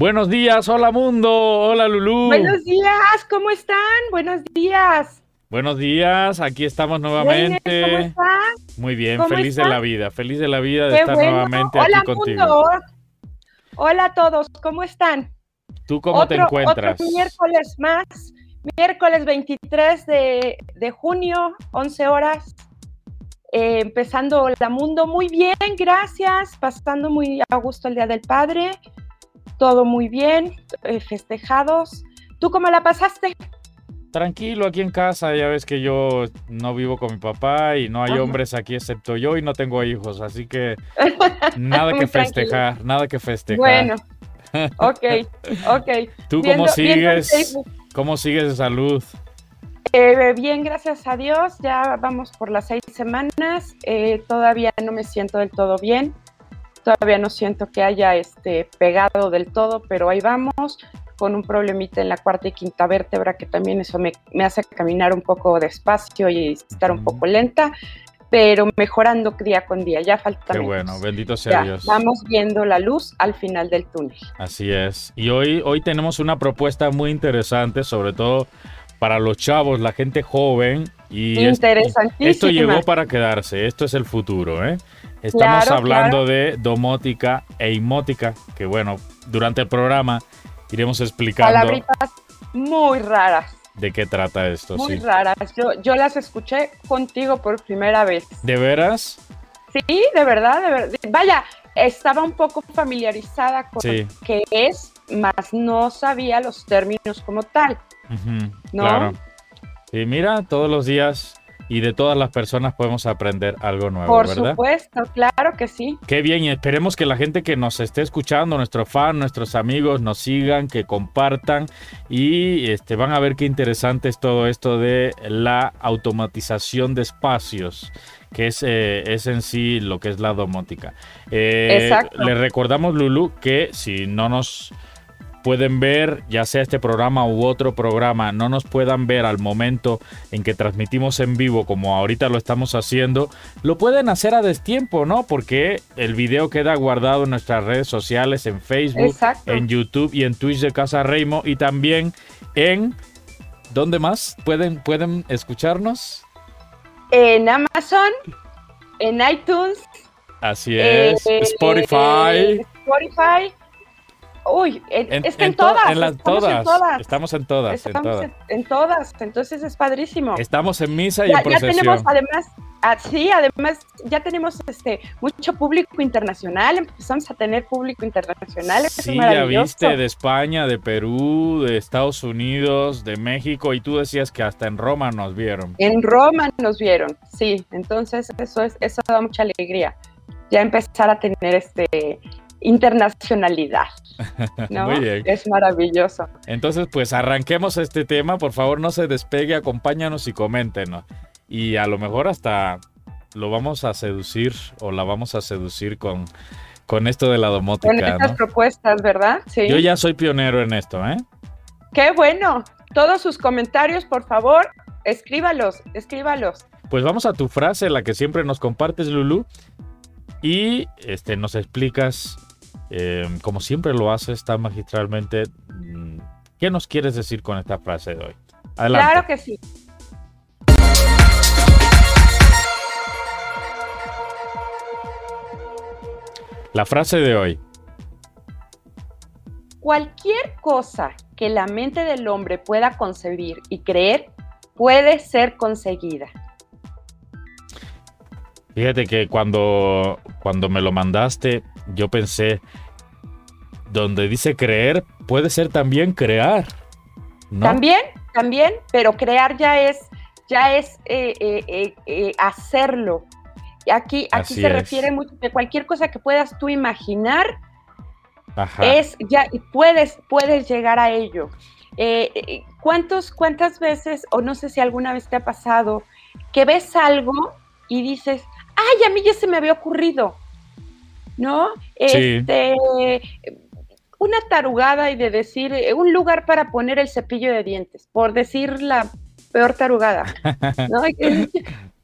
Buenos días, hola mundo, hola Lulú. Buenos días, ¿cómo están? Buenos días. Buenos días, aquí estamos nuevamente. ¿Cómo estás? Muy bien, ¿Cómo feliz de la vida, feliz de la vida de Qué estar bueno. nuevamente Hola aquí contigo. mundo. Hola a todos, ¿cómo están? ¿Tú cómo te encuentras? Otro miércoles más, miércoles 23 de, de junio, 11 horas. Eh, empezando la mundo muy bien, gracias. Pasando muy a gusto el Día del Padre. Todo muy bien, eh, festejados. ¿Tú cómo la pasaste? Tranquilo aquí en casa, ya ves que yo no vivo con mi papá y no hay Ajá. hombres aquí excepto yo y no tengo hijos, así que nada que tranquilo. festejar, nada que festejar. Bueno, ok, ok. ¿Tú Viendo- cómo sigues? ¿Cómo sigues de salud? Eh, bien, gracias a Dios. Ya vamos por las seis semanas. Eh, todavía no me siento del todo bien. Todavía no siento que haya este, pegado del todo, pero ahí vamos con un problemita en la cuarta y quinta vértebra que también eso me, me hace caminar un poco despacio y estar un poco lenta, pero mejorando día con día. Ya falta Qué menos. bueno, bendito sea Ya, Dios. vamos viendo la luz al final del túnel. Así es. Y hoy, hoy tenemos una propuesta muy interesante, sobre todo para los chavos, la gente joven. Y es- Interesantísima. esto llegó para quedarse, esto es el futuro, ¿eh? Estamos Claro, hablando de domótica e imótica, que bueno, durante el programa iremos explicando Palabritas muy raras. de qué trata esto, muy sí. raras. Yo, yo las escuché contigo por primera vez. ¿De veras? Sí, de verdad, de verdad. Vaya, estaba un poco familiarizada con Sí. qué es, mas no sabía los términos como tal. ¿No? Claro. Y mira, todos los días y de todas las personas podemos aprender algo nuevo, por ¿verdad? supuesto, claro que sí. Qué bien, y esperemos que la gente que nos esté escuchando, nuestros fans, nuestros amigos, nos sigan, que compartan y este, van a ver qué interesante es todo esto de la automatización de espacios, que es, eh, es en sí lo que es la domótica. Eh, Exacto. Les recordamos, Lulu, que si no nos pueden ver, ya sea este programa u otro programa, no nos puedan ver al momento en que transmitimos en vivo, como ahorita lo estamos haciendo, lo pueden hacer a destiempo, ¿no? Porque el video queda guardado en nuestras redes sociales, en Facebook, Exacto. en YouTube y en Twitch de Casa Reimo y también en... ¿Dónde más pueden, pueden escucharnos? En Amazon, en iTunes, Así es, eh, Spotify. eh, Spotify. Uy, en, En, es que en, en to- todas, en las- estamos todas, en todas. Estamos en todas, en Estamos todas. en- todas, entonces es padrísimo. Estamos en misa y ya, en ya procesión. tenemos además, ah, sí, además ya tenemos este mucho público internacional, empezamos a tener público internacional, Sí, es ya viste de España, de Perú, de Estados Unidos, de México y tú decías que hasta en Roma nos vieron. En Roma nos vieron, sí, entonces eso es, eso da mucha alegría. Ya empezar a tener este internacionalidad, ¿no? Muy bien. Es maravilloso. Entonces, pues arranquemos este tema. Por favor, no se despegue, acompáñanos y coméntenos. Y a lo mejor hasta lo vamos a seducir o la vamos a seducir con, con esto de la Con domótica, estas ¿no? propuestas, ¿verdad? Sí. Yo ya soy pionero en esto, ¿eh? Qué bueno. Todos sus comentarios, por favor, escríbalos, escríbalos. Pues vamos a tu frase, la que siempre nos compartes, Lulu. Y este, nos explicas, eh, como siempre lo haces tan magistralmente, mm, ¿qué nos quieres decir con esta frase de hoy? Adelante. Claro que sí. La frase de hoy. Cualquier cosa que la mente del hombre pueda concebir y creer puede ser conseguida. Fíjate que cuando, cuando me lo mandaste, yo pensé, donde dice creer, puede ser también crear. ¿no? También, también, pero crear ya es, ya es eh, eh, eh, hacerlo. Y Aquí, aquí Así se es. refiere mucho que cualquier cosa que puedas tú imaginar Ajá. es ya y puedes puedes llegar a ello. ¿cuántos, ¿Cuántas veces, o no sé si alguna vez te ha pasado, que ves algo y dices, ay, a mí ya se me había ocurrido, ¿no? Sí. Este, una tarugada y de decir, eh, un lugar para poner el cepillo de dientes, por decir la peor tarugada, ¿no?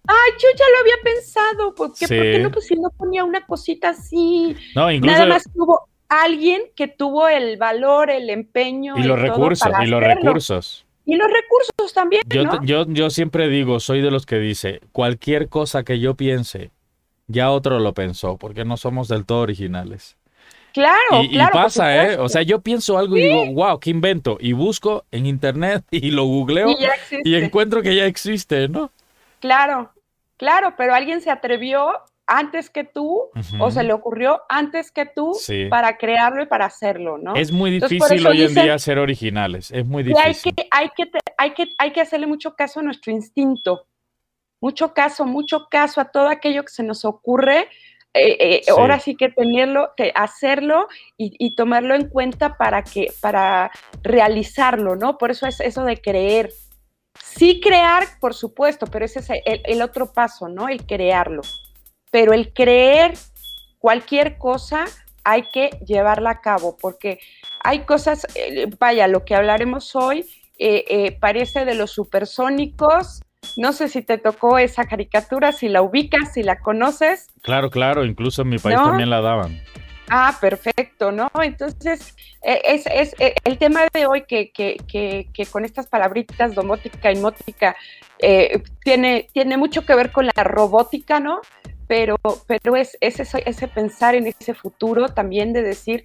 Ay, yo ya lo había pensado, ¿por qué, ¿por qué no, pues si no ponía una cosita así? No, incluso Nada más tuvo, alguien que tuvo el valor, el empeño y los recursos, y los recursos. Y los recursos también. Yo, yo, yo siempre digo, soy de los que dice, cualquier cosa que yo piense, ya otro lo pensó, porque no somos del todo originales. Claro, y, claro. Y pasa, ¿eh? O sea, yo pienso algo y digo, wow, ¿qué invento? Y busco en internet y lo googleo y, encuentro que ya existe, ¿no? Claro, claro, pero alguien se atrevió antes que tú o se le ocurrió antes que tú para crearlo y para hacerlo, ¿no? Es muy difícil hoy en día ser originales, es muy difícil. Hay que, hay, que, hay, que, hay que hacerle mucho caso a nuestro instinto, mucho caso, mucho caso a todo aquello que se nos ocurre. Eh, eh, ahora sí que tenerlo, que hacerlo y, tomarlo en cuenta para que, para realizarlo, ¿no? Por eso es eso de creer. Sí crear, por supuesto, pero ese es el, el otro paso, ¿no? El crearlo pero el creer cualquier cosa hay que llevarla a cabo, porque hay cosas, eh, vaya, lo que hablaremos hoy eh, eh, parece de los supersónicos. No sé si te tocó esa caricatura, si la ubicas, si la conoces. Claro, claro, incluso en mi país también la daban. Ah, perfecto, ¿no? Entonces, es, es, el tema de hoy que, que, que, que, con estas palabritas domótica y mótica tiene, tiene mucho que ver con la robótica, ¿no? pero, pero es, ese, ese pensar en ese futuro también de decir,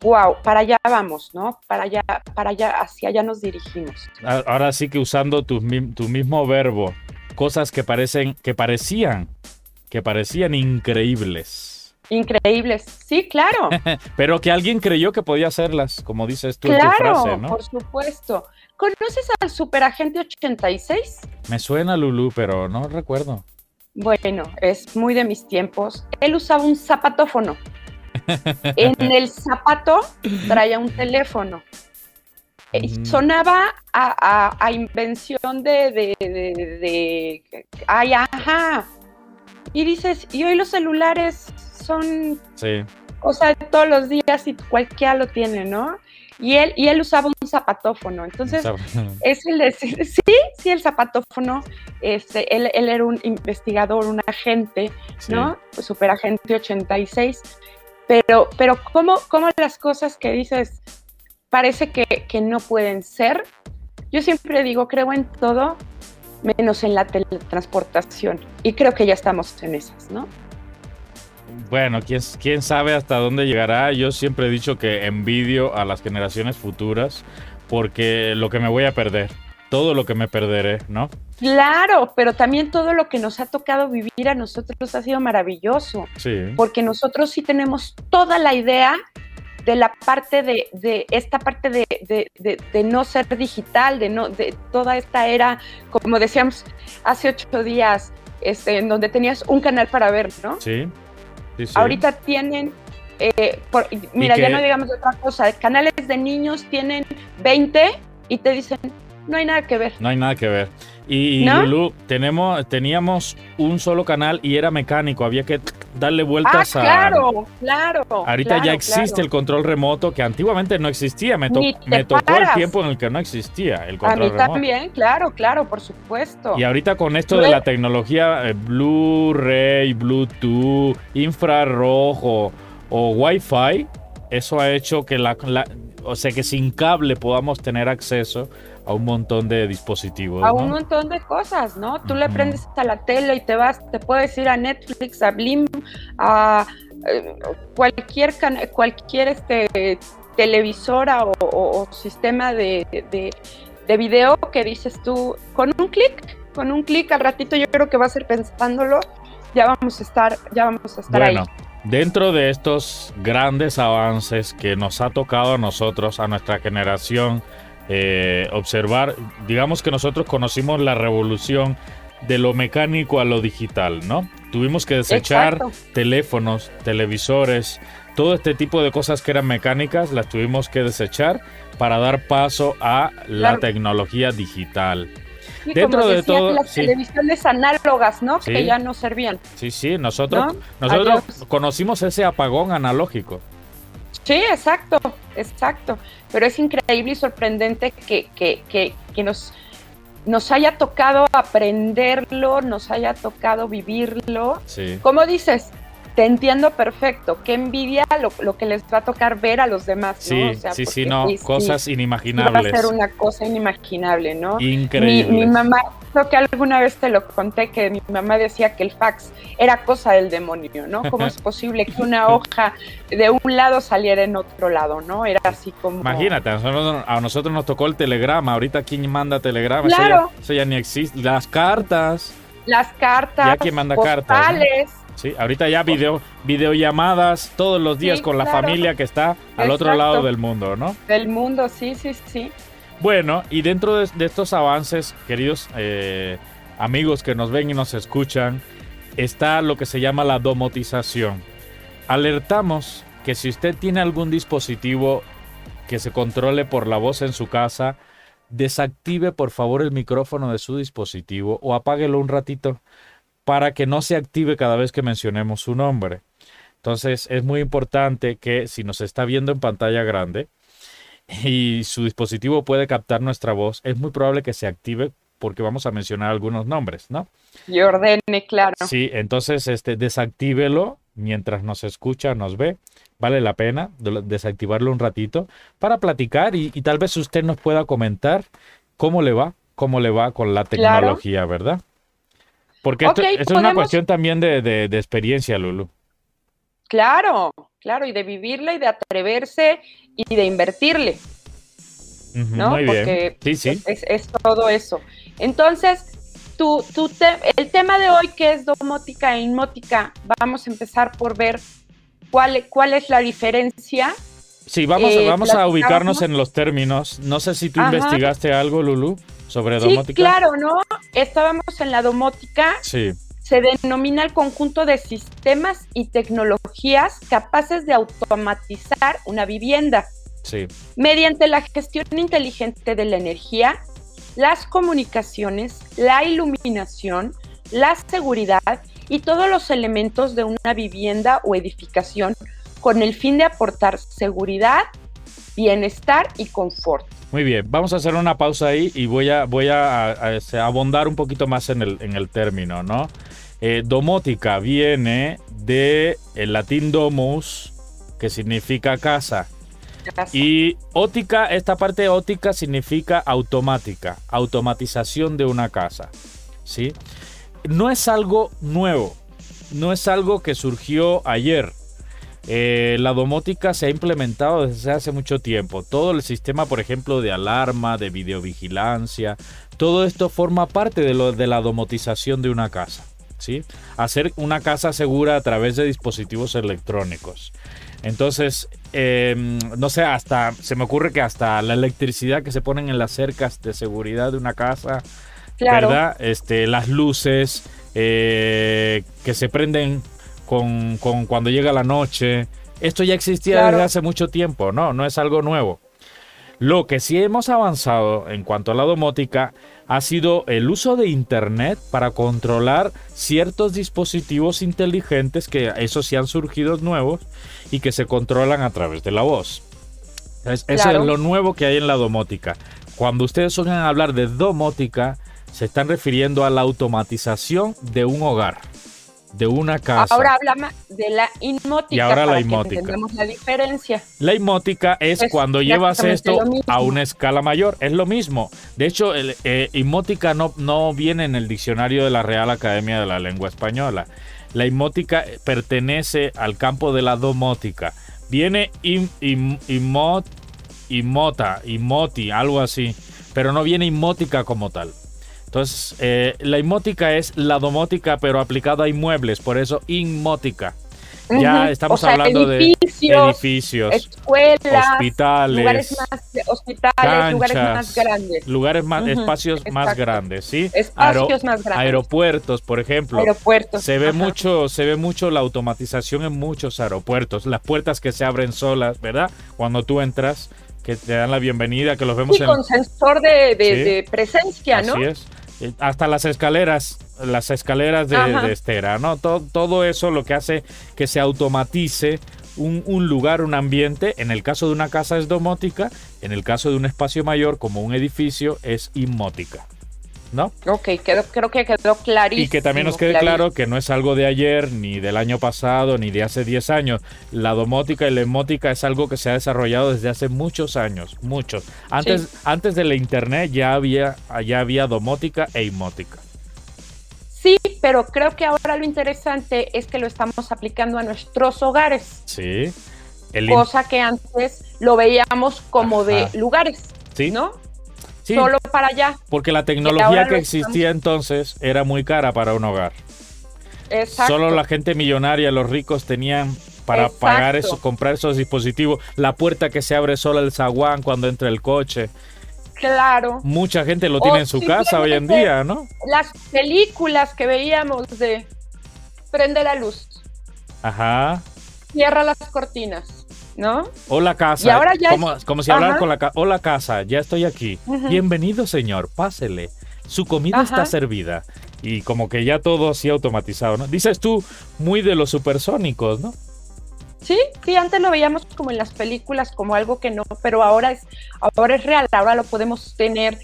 wow, para allá vamos, ¿no? Para allá, para allá, hacia allá nos dirigimos. Ahora sí que usando tu, tu mismo verbo, cosas que parecen, que parecían, que parecían increíbles. Increíbles, sí, claro. pero que alguien creyó que podía hacerlas, como dices tú en tu frase, ¿no? por supuesto. ¿Conoces al Superagente 86? Me suena Lulu, pero no recuerdo. Bueno, es muy de mis tiempos. Él usaba un zapatófono. En el zapato traía un teléfono. Sonaba a, invención de, de, de, ay, ajá. Y dices, y hoy los celulares son sí. cosa de todos los días y cualquiera lo tiene, ¿no? Y él, y él usaba un zapatófono. Entonces, es el decir, sí, sí, el zapatófono, este, él, él era un investigador, un agente, ¿no? Superagente 86. Pero, pero ¿cómo, ¿cómo, las cosas que dices parece que, que no pueden ser? Yo siempre digo, creo en todo, menos en la teletransportación. Y creo que ya estamos en esas, ¿no? Bueno, ¿quién, quién sabe hasta dónde llegará. Yo siempre he dicho que envidio a las generaciones futuras porque lo que me voy a perder, todo lo que me perderé, ¿no? Claro, pero también todo lo que nos ha tocado vivir a nosotros ha sido maravilloso. Sí. Porque nosotros sí tenemos toda la idea de la parte de, de esta parte de, de, de, no ser digital, de no, de toda esta era, como decíamos hace ocho días, este, en donde tenías un canal para ver, ¿no? Sí. Ahorita tienen, eh, mira, ya no digamos otra cosa, canales de niños tienen 20 y te dicen, no hay nada que ver. No hay nada que ver. Y, Lulu, tenemos, teníamos un solo canal y era mecánico, había que darle vueltas ah, claro, Claro, Ahorita ya existe el control remoto que antiguamente no existía. Me, me tocó el tiempo en el que no existía el control remoto. A mí también, claro, claro, por supuesto. Y ahorita con esto de la tecnología eh, Blu-ray, Bluetooth, infrarrojo o Wi-Fi, eso ha hecho que la, o sea que sin cable podamos tener acceso a un montón de dispositivos. A un montón de cosas, ¿no? Tú le prendes a la tele y te vas, te puedes ir a Netflix, a Blim, a eh, cualquier cualquier este televisora o, sistema de, de, video que dices tú, con un clic, con un clic al ratito yo creo que va a ser pensándolo, ya vamos a estar, ya vamos a estar bueno. Dentro de estos grandes avances que nos ha tocado a nosotros, a nuestra generación, eh, observar, digamos que nosotros conocimos la revolución de lo mecánico a lo digital, ¿no? Tuvimos que desechar teléfonos, televisores, todo este tipo de cosas que eran mecánicas, las tuvimos que desechar para dar paso a la tecnología digital. Dentro de todo, las televisiones análogas, ¿no? Que ya no servían. Sí, sí, nosotros, nosotros conocimos ese apagón analógico. Sí, exacto, exacto. Pero es increíble y sorprendente que, que, que, nos, nos haya tocado aprenderlo, nos haya tocado vivirlo. Sí. Como dices, te entiendo perfecto. Qué envidia lo, que les va a tocar ver a los demás. Sí, sí, sí, no, cosas inimaginables. Va a ser una cosa inimaginable, ¿no? Increíble. Mi, mamá, creo que alguna vez te lo conté, que mi mamá decía que el fax era cosa del demonio, ¿no? ¿Cómo es posible que una hoja de un lado saliera en otro lado, ¿no? Era así como... Imagínate, a nosotros, nos tocó el telegrama. Ahorita, ¿quién manda telegrama? Claro. Eso, ya, ni existe. Las cartas. Las cartas. Ya quien manda cartas. Sí, ahorita ya video, videollamadas todos los días con la familia que está al otro lado del mundo, ¿no? Del mundo, sí, sí, sí. Bueno, y dentro de, estos avances, queridos eh, amigos que nos ven y nos escuchan, está lo que se llama la domotización. Alertamos que si usted tiene algún dispositivo que se controle por la voz en su casa, desactive por favor el micrófono de su dispositivo o apáguelo un ratito para que no se active cada vez que mencionemos su nombre. Entonces es muy importante que si nos está viendo en pantalla grande y su dispositivo puede captar nuestra voz, es muy probable que se active porque vamos a mencionar algunos nombres, ¿no? Y ordene, claro. Sí, entonces este, desactívelo mientras nos escucha, nos ve. Vale la pena desactivarlo un ratito para platicar y, tal vez usted nos pueda comentar cómo le va, cómo le va con la tecnología, ¿verdad? Porque esto, es una cuestión también de, experiencia, Lulu. Claro, claro, y de vivirla y de atreverse y de invertirle. ¿no? Muy bien. sí, sí. Es, todo eso. Entonces, tú, tú el tema de hoy que es domótica e inmótica, vamos a empezar por ver cuál, cuál es la diferencia. Sí, vamos, eh, vamos a ubicarnos en los términos. No sé si tú investigaste algo, Lulu sobre domótica. Sí, claro, ¿no? Estábamos en la domótica. Sí. Se denomina el conjunto de sistemas y tecnologías capaces de automatizar una vivienda. Sí. Mediante la gestión inteligente de la energía, las comunicaciones, la iluminación, la seguridad y todos los elementos de una vivienda o edificación con el fin de aportar seguridad, bienestar y confort. Muy bien, vamos a hacer una pausa ahí y voy a, voy a, este, abondar un poquito más en el, en el término, ¿no? Eh, domótica viene de el latín domus, que significa casa. Y ótica, esta parte ótica significa automática, automatización de una casa. ¿sí? No es algo nuevo, no es algo que surgió ayer. Eh, la domótica se ha implementado desde hace mucho tiempo. Todo el sistema, por ejemplo, de alarma, de videovigilancia, todo esto forma parte de, lo, de la domotización de una casa. ¿sí? Hacer una casa segura a través de dispositivos electrónicos. Entonces, em, no sé, hasta se me ocurre que hasta la electricidad que se ponen en las cercas de seguridad de una casa, ¿verdad? Este, las luces eh, que se prenden con, cuando llega la noche. Esto ya existía desde hace mucho tiempo, ¿no? No es algo nuevo. Lo que sí hemos avanzado en cuanto a la domótica ha sido el uso de Internet para controlar ciertos dispositivos inteligentes que esos sí han surgido nuevos y que se controlan a través de la voz. Eso es lo nuevo que hay en la domótica. Cuando ustedes oigan hablar de domótica, se están refiriendo a la automatización de un hogar de una casa. Ahora hablamos de la inmótica. Y ahora la inmótica. la diferencia. La inmótica es, cuando llevas esto a una escala mayor. Es lo mismo. De hecho, el, eh, inmótica no, no viene en el diccionario de la Real Academia de la Lengua Española. La inmótica pertenece al campo de la domótica. Viene im, imot, inmota, algo así. Pero no viene inmótica como tal. Entonces, eh, la inmótica es la domótica, pero aplicada a inmuebles, por eso inmótica. Ya estamos hablando de edificios, escuelas, hospitales, lugares más, hospitales, lugares más grandes. Lugares más, espacios más grandes, ¿sí? Espacios más grandes. Aeropuertos, por ejemplo. Aeropuertos. Se ve mucho, se ve mucho la automatización en muchos aeropuertos. Las puertas que se abren solas, ¿verdad? Cuando tú entras, que te dan la bienvenida, que los vemos sí, con sensor de, presencia, ¿no? Así es hasta las escaleras, las escaleras de, estera, ¿no? Todo, todo, eso lo que hace que se automatice un, un, lugar, un ambiente. En el caso de una casa es domótica, en el caso de un espacio mayor como un edificio es inmótica. ¿No? Ok, creo que quedó clarísimo. Y que también nos quede claro que no es algo de ayer, ni del año pasado, ni de hace 10 años. La domótica y la emótica es algo que se ha desarrollado desde hace muchos años, muchos. Antes, antes de la internet ya había, ya había domótica e emótica. Sí, pero creo que ahora lo interesante es que lo estamos aplicando a nuestros hogares. Sí. cosa que antes lo veíamos como de lugares. Sí. ¿No? Solo para allá. Porque la tecnología que existía entonces era muy cara para un hogar. Exacto. Solo la gente millonaria, los ricos tenían para pagar eso, comprar esos dispositivos. La puerta que se abre sola el zaguán cuando entra el coche. Claro. Mucha gente lo tiene en su casa hoy en día, ¿no? Las películas que veíamos de prende la luz. Ajá. Cierra las cortinas. ¿No? Hola casa. ahora ya como, si hablara con la casa. Hola casa, ya estoy aquí. Bienvenido señor, pásele. Su comida está servida. Y como que ya todo así automatizado, ¿no? Dices tú, muy de los supersónicos, ¿no? Sí, sí, antes lo veíamos como en las películas, como algo que no, pero ahora es, ahora es real, ahora lo podemos tener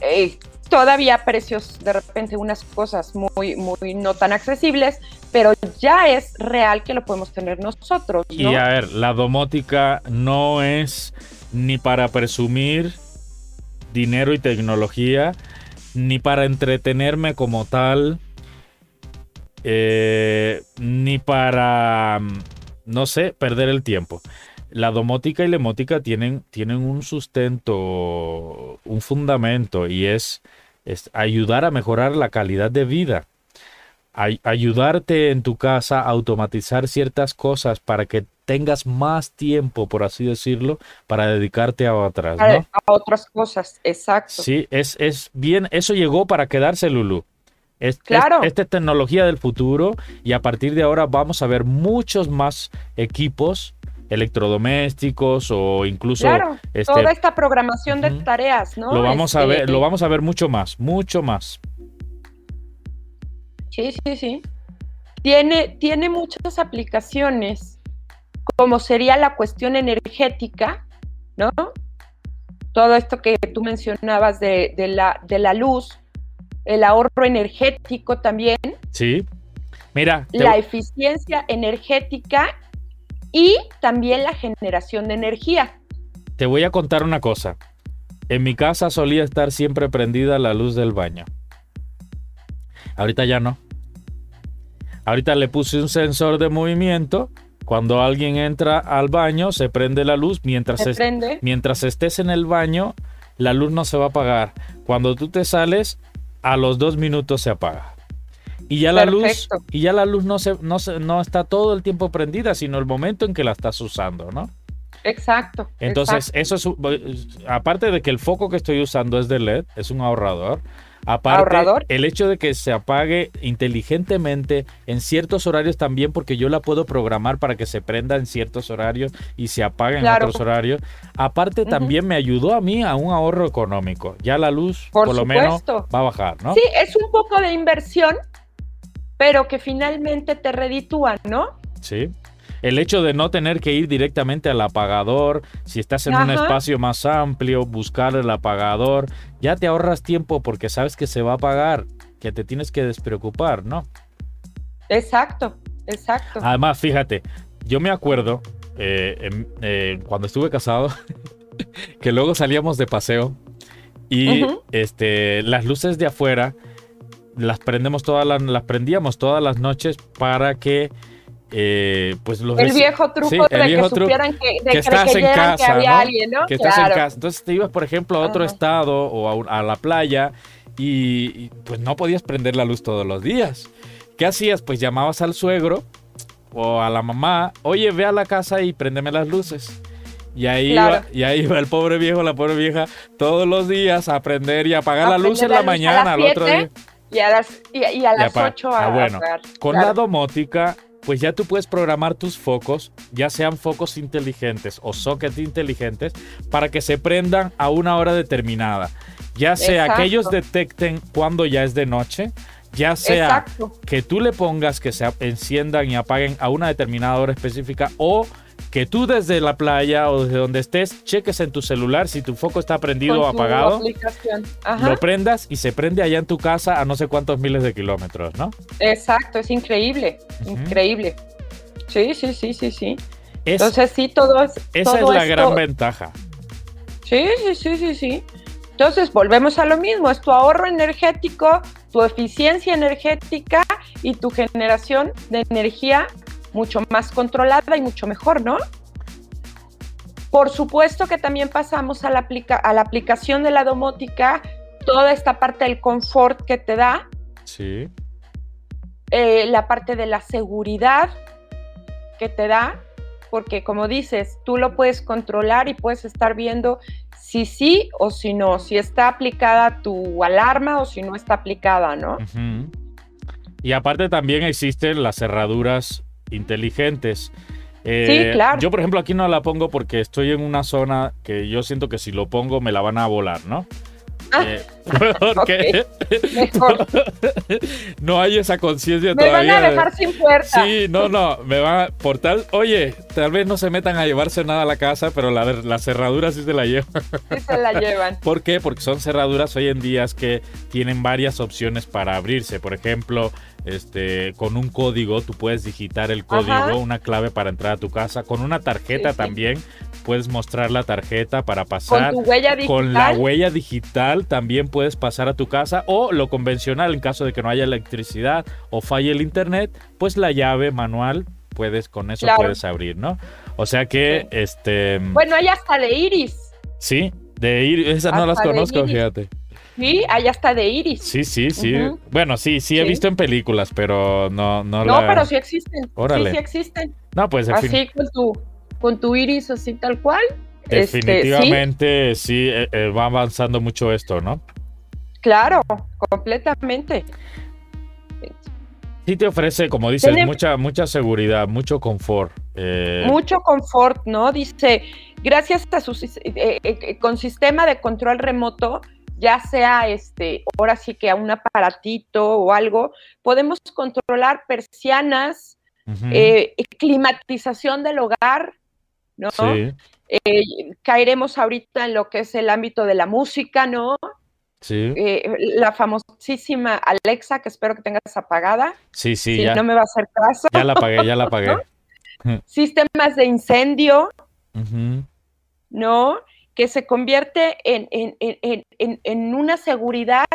eh, todavía precios de repente unas cosas muy, muy no tan accesibles, pero ya es real que lo podemos tener nosotros. Y a ver, la domótica no es ni para presumir dinero y tecnología, ni para entretenerme como tal, eh, ni para, no sé, perder el tiempo la domótica y la emótica tienen, tienen un sustento, un fundamento y es, es ayudar a mejorar la calidad de vida. ayudarte en tu casa a automatizar ciertas cosas para que tengas más tiempo, por así decirlo, para dedicarte a otras. ¿no? A otras cosas, exacto. Sí, es, es bien, eso llegó para quedarse, Lulu. Es, claro. esta es tecnología del futuro y a partir de ahora vamos a ver muchos más equipos electrodomésticos o incluso este, toda esta programación de tareas, ¿no? Lo vamos a este, ver, lo vamos a ver mucho más, mucho más. Sí, sí, sí. Tiene, tiene muchas aplicaciones, como sería la cuestión energética, ¿no? Todo esto que tú mencionabas de, la, de la luz, el ahorro energético también. Sí. Mira. La eficiencia energética y también la generación de energía. Te voy a contar una cosa. En mi casa solía estar siempre prendida la luz del baño. Ahorita ya no. Ahorita le puse un sensor de movimiento. Cuando alguien entra al baño, se prende la luz. Mientras, mientras estés en el baño, la luz no se va a apagar. Cuando tú te sales, a los dos minutos se apaga. Y ya la luz, y ya la luz no, se, no, no está todo el tiempo prendida, sino el momento en que la estás usando, ¿no? Exacto. Entonces, eso es, aparte de que el foco que estoy usando es de LED, es un ahorrador. Aparte, el hecho de que se apague inteligentemente en ciertos horarios también, porque yo la puedo programar para que se prenda en ciertos horarios y se apague en otros horarios. Aparte, también me ayudó a mí a un ahorro económico. Ya la luz, por, lo menos, va a bajar, ¿no? Sí, es un poco de inversión, pero que finalmente te reditúan, ¿no? Sí. El hecho de no tener que ir directamente al apagador, si estás en un espacio más amplio, buscar el apagador, ya te ahorras tiempo porque sabes que se va a apagar, que te tienes que despreocupar, ¿no? Exacto, exacto. Además, fíjate, yo me acuerdo eh, eh, cuando estuve casado, que luego salíamos de paseo y este, las luces de afuera las prendemos todas las, las prendíamos todas las noches para que eh, pues los el viejo truco de que supieran que, que, estás en casa, que había alguien, ¿no? Que estás en casa. Entonces te ibas, por ejemplo, a otro estado o a, la playa y, pues no podías prender la luz todos los días. ¿Qué hacías? Pues llamabas al suegro o a la mamá, oye, ve a la casa y préndeme las luces. Y ahí, iba, y ahí iba el pobre viejo, la pobre vieja, todos los días a prender y apagar la luz en la, mañana, al otro día. Y a las, y, a las 8 a, ah, bueno, Con la domótica, pues ya tú puedes programar tus focos, ya sean focos inteligentes o sockets inteligentes, para que se prendan a una hora determinada. Ya sea que ellos detecten cuando ya es de noche, ya sea que tú le pongas que se enciendan y apaguen a una determinada hora específica o que tú desde la playa o desde donde estés cheques en tu celular si tu foco está prendido o apagado. Lo prendas y se prende allá en tu casa a no sé cuántos miles de kilómetros, ¿no? Exacto, es increíble, increíble. Sí, sí, sí, sí, sí. Entonces sí, todo es... Esa es la gran ventaja. Sí, sí, sí, sí, sí. Entonces volvemos a lo mismo, es tu ahorro energético, tu eficiencia energética y tu generación de energía mucho más controlada y mucho mejor, ¿no? Por supuesto que también pasamos a la, a la aplicación de la domótica, toda esta parte del confort que te da. Sí. Eh, la parte de la seguridad que te da, porque como dices, tú lo puedes controlar y puedes estar viendo si sí o si no, si está aplicada tu alarma o si no está aplicada, ¿no? Y aparte también existen las cerraduras inteligentes. Eh, sí, claro. Yo, por ejemplo, aquí no la pongo porque estoy en una zona que yo siento que si lo pongo me la van a volar, ¿no? Ah, eh, porque no hay esa conciencia todavía. Me van a dejar sin puerta. Sí, no, no, me va por tal, oye, tal vez no se metan a llevarse nada a la casa, pero la, la cerradura sí se la llevan. Sí se la llevan. ¿Por qué? Porque son cerraduras hoy en día que tienen varias opciones para abrirse. Por ejemplo, este, con un código, tú puedes digitar el código, una clave para entrar a tu casa. Con una tarjeta también puedes mostrar la tarjeta para pasar. Con tu huella digital. Con la huella digital también puedes pasar a tu casa. O lo convencional, en caso de que no haya electricidad o falle el internet, pues la llave manual puedes, con eso puedes abrir, ¿no? O sea que, este. Bueno, hay hasta de iris. Sí, de iris. Esas no las conozco, fíjate. Sí, hay hasta de iris. Sí, sí, sí. Bueno, sí, sí he visto en películas, pero no, no, no pero sí existen. Órale. Sí, sí existen. No, pues Así con tu, con tu iris así tal cual. Este, Definitivamente sí, eh, eh, va avanzando mucho esto, ¿no? Claro, completamente. Sí te ofrece, como dices, mucha, mucha seguridad, mucho confort. Eh. Mucho confort, ¿no? Dice, gracias a su con sistema de control remoto, ya sea este, ahora sí que a un aparatito o algo, podemos controlar persianas, eh, climatización del hogar, ¿no? Eh, caeremos ahorita en lo que es el ámbito de la música, ¿no? Sí. Eh, la famosísima Alexa, que espero que tengas apagada. Sí, sí, si no me va a hacer caso. Ya la apagué, ya la apagué. Sistemas de incendio, ¿no? Que se convierte en, en, una seguridad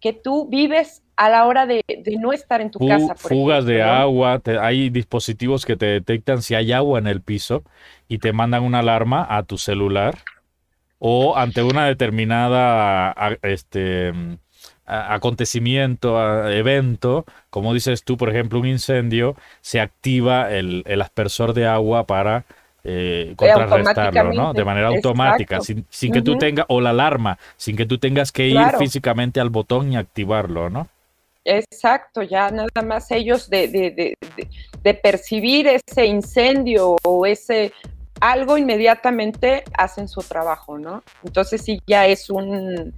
que tú vives a la hora de, no estar en tu casa. fugas de agua, hay dispositivos que te detectan si hay agua en el piso y te mandan una alarma a tu celular o ante una determinada este, acontecimiento, evento, como dices tú, por ejemplo, un incendio, se activa el, el aspersor de agua para eh, contrarrestarlo, ¿no? De manera automática, sin, que tú tengas, o la alarma, sin que tú tengas que ir físicamente al botón y activarlo, ¿no? Exacto, ya nada más ellos de, de, de, percibir ese incendio o ese algo inmediatamente hacen su trabajo, ¿no? Entonces sí ya es un,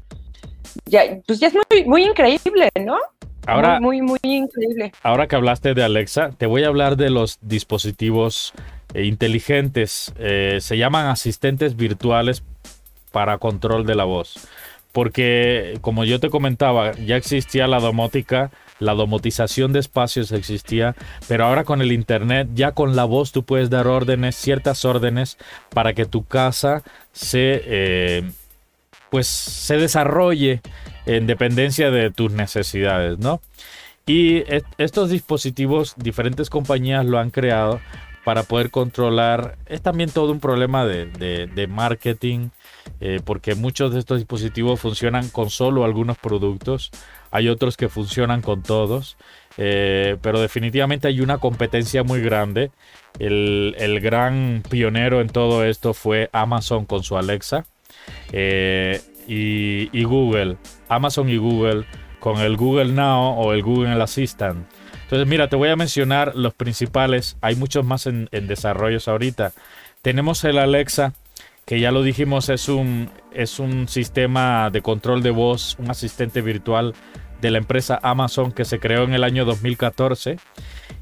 ya, pues ya es muy, muy increíble, ¿no? Ahora, muy, muy, muy increíble. Ahora que hablaste de Alexa, te voy a hablar de los dispositivos eh, inteligentes, eh, se llaman asistentes virtuales para control de la voz. Porque, como yo te comentaba, ya existía la domótica, la domotización de espacios existía, pero ahora con el Internet, ya con la voz tú puedes dar órdenes, ciertas órdenes, para que tu casa se, eh, pues, se desarrolle en dependencia de tus necesidades, ¿no? Y estos dispositivos, diferentes compañías lo han creado para poder controlar. Es también todo un problema de, marketing, eh, porque muchos de estos dispositivos funcionan con solo algunos productos, hay otros que funcionan con todos, eh, pero definitivamente hay una competencia muy grande. El, gran pionero en todo esto fue Amazon con su Alexa eh, y Google, Amazon y Google con el Google Now o el Google Assistant. Entonces, mira, te voy a mencionar los principales. Hay muchos más en, desarrollos ahorita. Tenemos el Alexa, que ya lo dijimos, es un, es un sistema de control de voz, un asistente virtual de la empresa Amazon que se creó en el año 2014.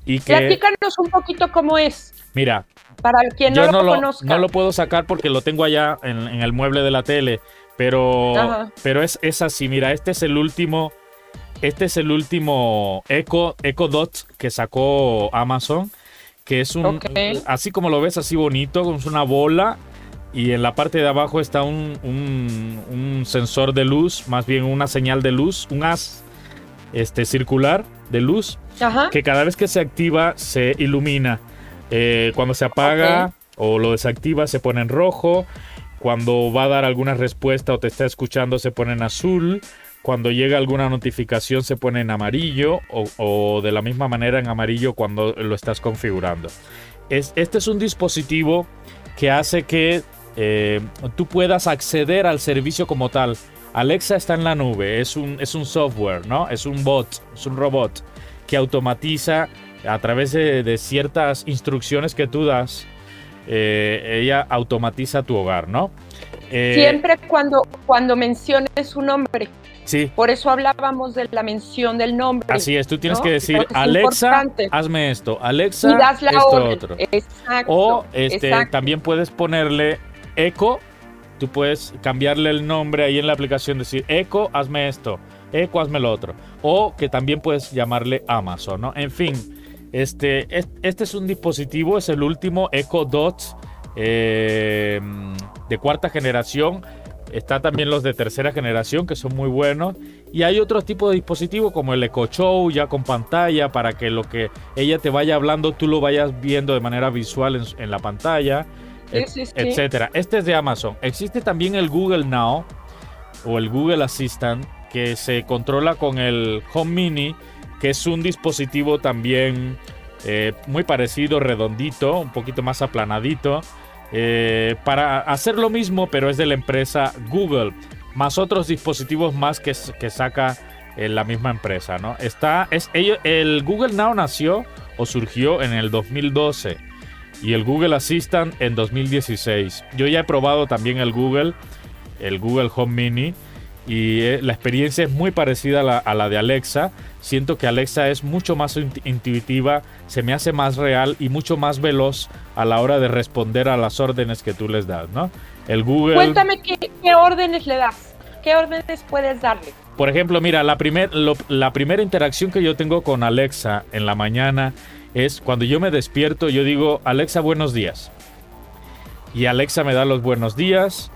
Y que, Platícanos un poquito cómo es. Mira, Para quien no, lo, conozca. No lo puedo sacar porque lo tengo allá en, el mueble de la tele. Pero, pero es, es así. Mira, este es el último. Este es el último Echo, Echo Dot que sacó Amazon. Que es un. Así como lo ves, así bonito. Es una bola. Y en la parte de abajo está un, un, sensor de luz, más bien una señal de luz, un haz este, circular de luz, que cada vez que se activa se ilumina. Eh, cuando se apaga o lo desactiva se pone en rojo. Cuando va a dar alguna respuesta o te está escuchando se pone en azul. Cuando llega alguna notificación se pone en amarillo o, de la misma manera en amarillo cuando lo estás configurando. Es, este es un dispositivo que hace que eh, tú puedas acceder al servicio como tal. Alexa está en la nube, es un, es un software, ¿no? Es un bot, es un robot que automatiza a través de, ciertas instrucciones que tú das, eh, ella automatiza tu hogar, ¿no? Eh, Siempre cuando, cuando menciones su nombre. Sí. Por eso hablábamos de la mención del nombre. Así es, tú tienes que decir, Alexa, hazme esto, Alexa, y esto otro. Exacto, o este, también puedes ponerle Echo, tú puedes cambiarle el nombre ahí en la aplicación, decir, Echo, hazme esto, Echo, hazme lo otro. O que también puedes llamarle Amazon, ¿no? En fin, este, este es un dispositivo, es el último Echo Dot eh, de cuarta generación. Está también los de tercera generación que son muy buenos. Y hay otro tipo de dispositivo como el Echo Show ya con pantalla para que lo que ella te vaya hablando tú lo vayas viendo de manera visual en, la pantalla, etcétera. Este es de Amazon. Existe también el Google Now o el Google Assistant que se controla con el Home Mini que es un dispositivo también eh, muy parecido, redondito, un poquito más aplanadito, eh, para hacer lo mismo, pero es de la empresa Google, más otros dispositivos más que, saca eh, la misma empresa, ¿no? Está, es, el Google Now nació o surgió en el 2012 y el Google Assistant en 2016. Yo ya he probado también el Google, el Google Home Mini y eh, la experiencia es muy parecida a la, de Alexa. Siento que Alexa es mucho más intuitiva, se me hace más real y mucho más veloz a la hora de responder a las órdenes que tú les das, ¿no? El Google. Cuéntame qué, órdenes le das, qué órdenes puedes darle. Por ejemplo, mira, la, la primera interacción que yo tengo con Alexa en la mañana es cuando yo me despierto, yo digo, Alexa, buenos días. Y Alexa me da los buenos días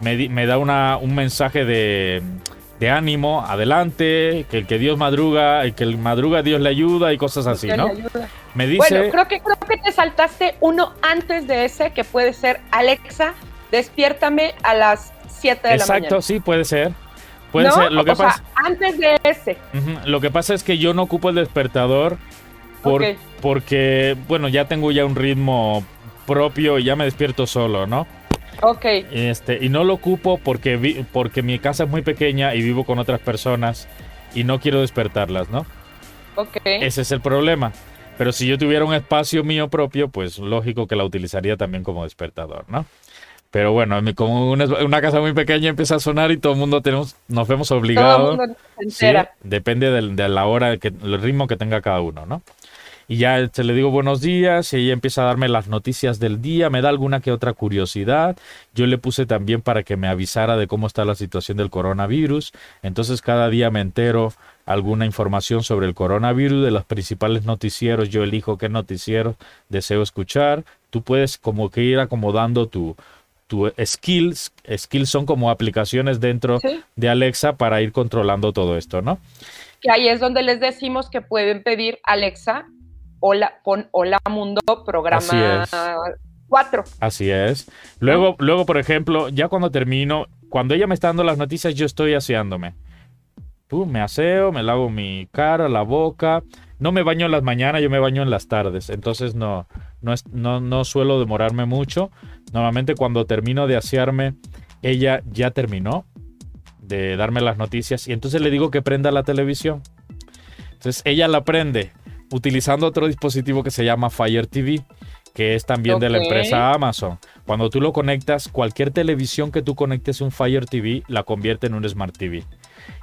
me, da una, un mensaje de, ánimo, adelante, que el que Dios madruga, y que el madruga Dios le ayuda y cosas así, ¿no? Me dice... Bueno, creo que, creo que te saltaste uno antes de ese, que puede ser Alexa, despiértame a las 7 de la mañana. Exacto, sí, puede ser. Puede ser. Lo que pasa, antes de ese. Lo que pasa es que yo no ocupo el despertador porque, bueno, ya tengo ya un ritmo propio y ya me despierto solo, ¿no? Ok. Este, y no lo ocupo porque, porque mi casa es muy pequeña y vivo con otras personas y no quiero despertarlas, ¿no? Ok. Ese es el problema. Pero si yo tuviera un espacio mío propio, pues lógico que la utilizaría también como despertador, ¿no? Pero bueno, como una, casa muy pequeña empieza a sonar y todo el mundo tenemos, nos vemos obligados. Todo el mundo depende de la hora, que, el ritmo que tenga cada uno, ¿no? Y ya se le digo buenos días y ella empieza a darme las noticias del día, me da alguna que otra curiosidad. Yo le puse también para que me avisara de cómo está la situación del coronavirus. Entonces cada día me entero alguna información sobre el coronavirus de los principales noticieros. Yo elijo qué noticiero deseo escuchar. Tú puedes como que ir acomodando tu, tu skills. Skills son como aplicaciones dentro de Alexa para ir controlando todo esto, ¿no? Que ahí es donde les decimos que pueden pedir Alexa Hola, pon Hola Mundo, programa 4. Así es. Luego, luego, por ejemplo, ya cuando termino, cuando ella me está dando las noticias, yo estoy aseándome. me aseo, me lavo mi cara, la boca. No me baño en las mañanas, yo me baño en las tardes. Entonces no, no, es, no, no suelo demorarme mucho. Normalmente cuando termino de asearme, ella ya terminó de darme las noticias y entonces le digo que prenda la televisión. Entonces ella la prende utilizando otro dispositivo que se llama Fire TV, que es también de la empresa Amazon. Cuando tú lo conectas, cualquier televisión que tú conectes un Fire TV la convierte en un Smart TV.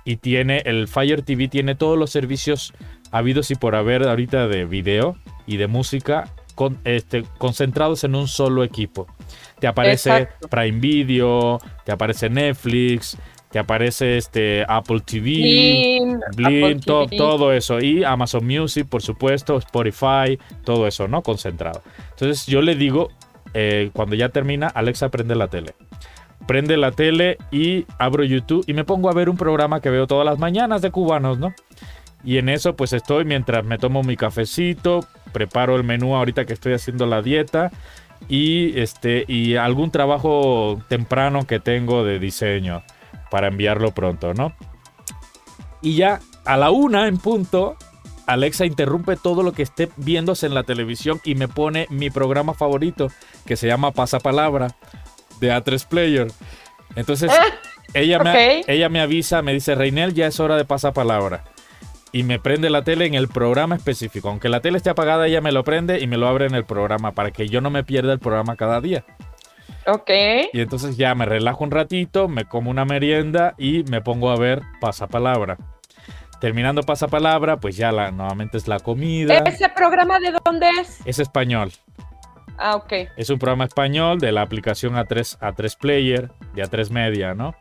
Y tiene el Fire TV tiene todos los servicios habidos y por haber ahorita de video y de música este, concentrados en un solo equipo. Te aparece Prime Video, te aparece Netflix, te aparece este Apple TV, Blim, todo eso. Y Amazon Music, por supuesto, Spotify, todo eso, ¿no? Concentrado. Entonces yo le digo, eh, cuando ya termina, Alexa prende la tele. Prende la tele y abro YouTube y me pongo a ver un programa que veo todas las mañanas de cubanos, ¿no? Y en eso pues estoy mientras me tomo mi cafecito, preparo el menú ahorita que estoy haciendo la dieta y este y algún trabajo temprano que tengo de diseño para enviarlo pronto, ¿no? Y ya a la una en punto, Alexa interrumpe todo lo que esté viéndose en la televisión y me pone mi programa favorito que se llama Pasapalabra de A3 Player. Entonces, ella, me, ella me avisa, me dice, Reinel, ya es hora de Pasapalabra. Y me prende la tele en el programa específico. Aunque la tele esté apagada, ella me lo prende y me lo abre en el programa para que yo no me pierda el programa cada día. Ok. Y entonces ya me relajo un ratito, me como una merienda y me pongo a ver pasapalabra. Terminando pasapalabra, pues ya la, nuevamente es la comida. ¿Ese programa de dónde es? Es español. Ah, ok. Es un programa español de la aplicación A3, A3 Player, de A3 Media, ¿no?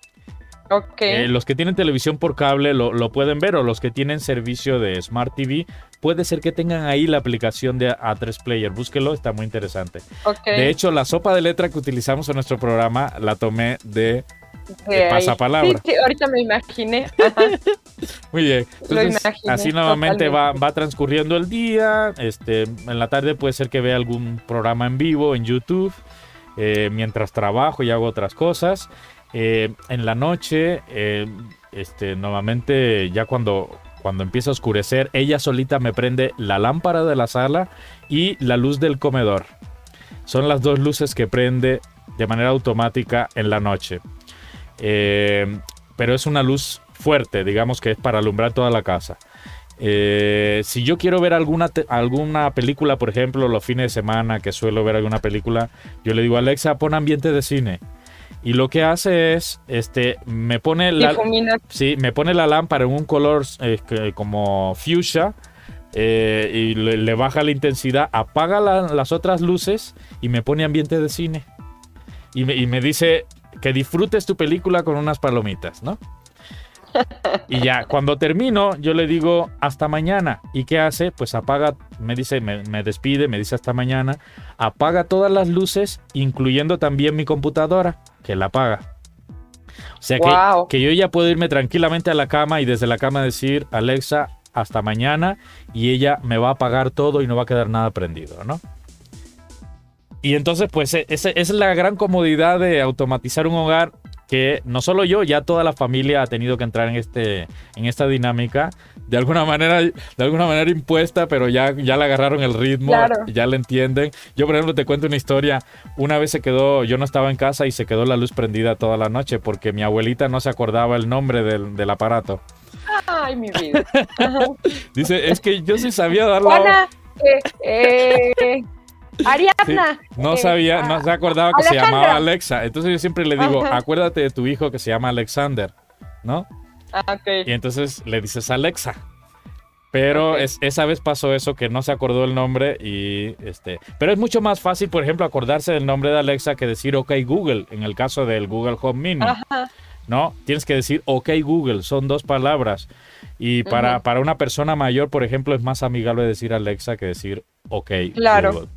Ok. Eh, los que tienen televisión por cable lo, lo, pueden ver o los que tienen servicio de Smart TV puede ser que tengan ahí la aplicación de A3 Player. Búsquelo, está muy interesante. De hecho, la sopa de letra que utilizamos en nuestro programa la tomé de, pasapalabra. Sí, ahorita me imaginé. muy bien. así nuevamente va, va, transcurriendo el día. Este, en la tarde puede ser que vea algún programa en vivo en YouTube. Eh, mientras trabajo y hago otras cosas. Eh, en la noche, eh, este, nuevamente ya cuando cuando empieza a oscurecer, ella solita me prende la lámpara de la sala y la luz del comedor. Son las dos luces que prende de manera automática en la noche. Eh, pero es una luz fuerte, digamos que es para alumbrar toda la casa. Eh, si yo quiero ver alguna, alguna película, por ejemplo, los fines de semana que suelo ver alguna película, yo le digo Alexa, pon ambiente de cine. Y lo que hace es, este, me pone la, sí, me pone la lámpara en un color eh, como fuchsia eh, y le, baja la intensidad, apaga las otras luces y me pone ambiente de cine. Y me, y me dice que disfrutes tu película con unas palomitas, ¿no? Y ya, cuando termino, yo le digo hasta mañana. ¿Y qué hace? Pues apaga, me dice, me, despide, me dice hasta mañana. Apaga todas las luces, incluyendo también mi computadora, que la apaga. O sea que, que yo ya puedo irme tranquilamente a la cama y desde la cama decir, Alexa, hasta mañana. Y ella me va a apagar todo y no va a quedar nada prendido, ¿no? Y entonces, pues, e, esa es la gran comodidad de automatizar un hogar que no solo yo, ya toda la familia ha tenido que entrar en, este, en esta dinámica, de alguna manera, de alguna manera impuesta, pero ya, ya le agarraron el ritmo, ya le entienden. Yo, por ejemplo, te cuento una historia. Una vez se quedó, yo no estaba en casa y se quedó la luz prendida toda la noche porque mi abuelita no se acordaba el nombre del, del aparato. Ay, mi vida. Dice, es que yo sí sabía dar la... eh, eh Ariadna. no sabía, no se acordaba que se llamaba Alexa. Entonces yo siempre le digo, acuérdate de tu hijo que se llama Alexander, ¿no? Ah, y entonces le dices Alexa. Pero es, esa vez pasó eso que no se acordó el nombre y este. Pero es mucho más fácil, por ejemplo, acordarse del nombre de Alexa que decir OK Google en el caso del Google Home Mini. ¿No? Tienes que decir OK Google, son dos palabras. Y para, para una persona mayor, por ejemplo, es más amigable decir Alexa que decir OK claro.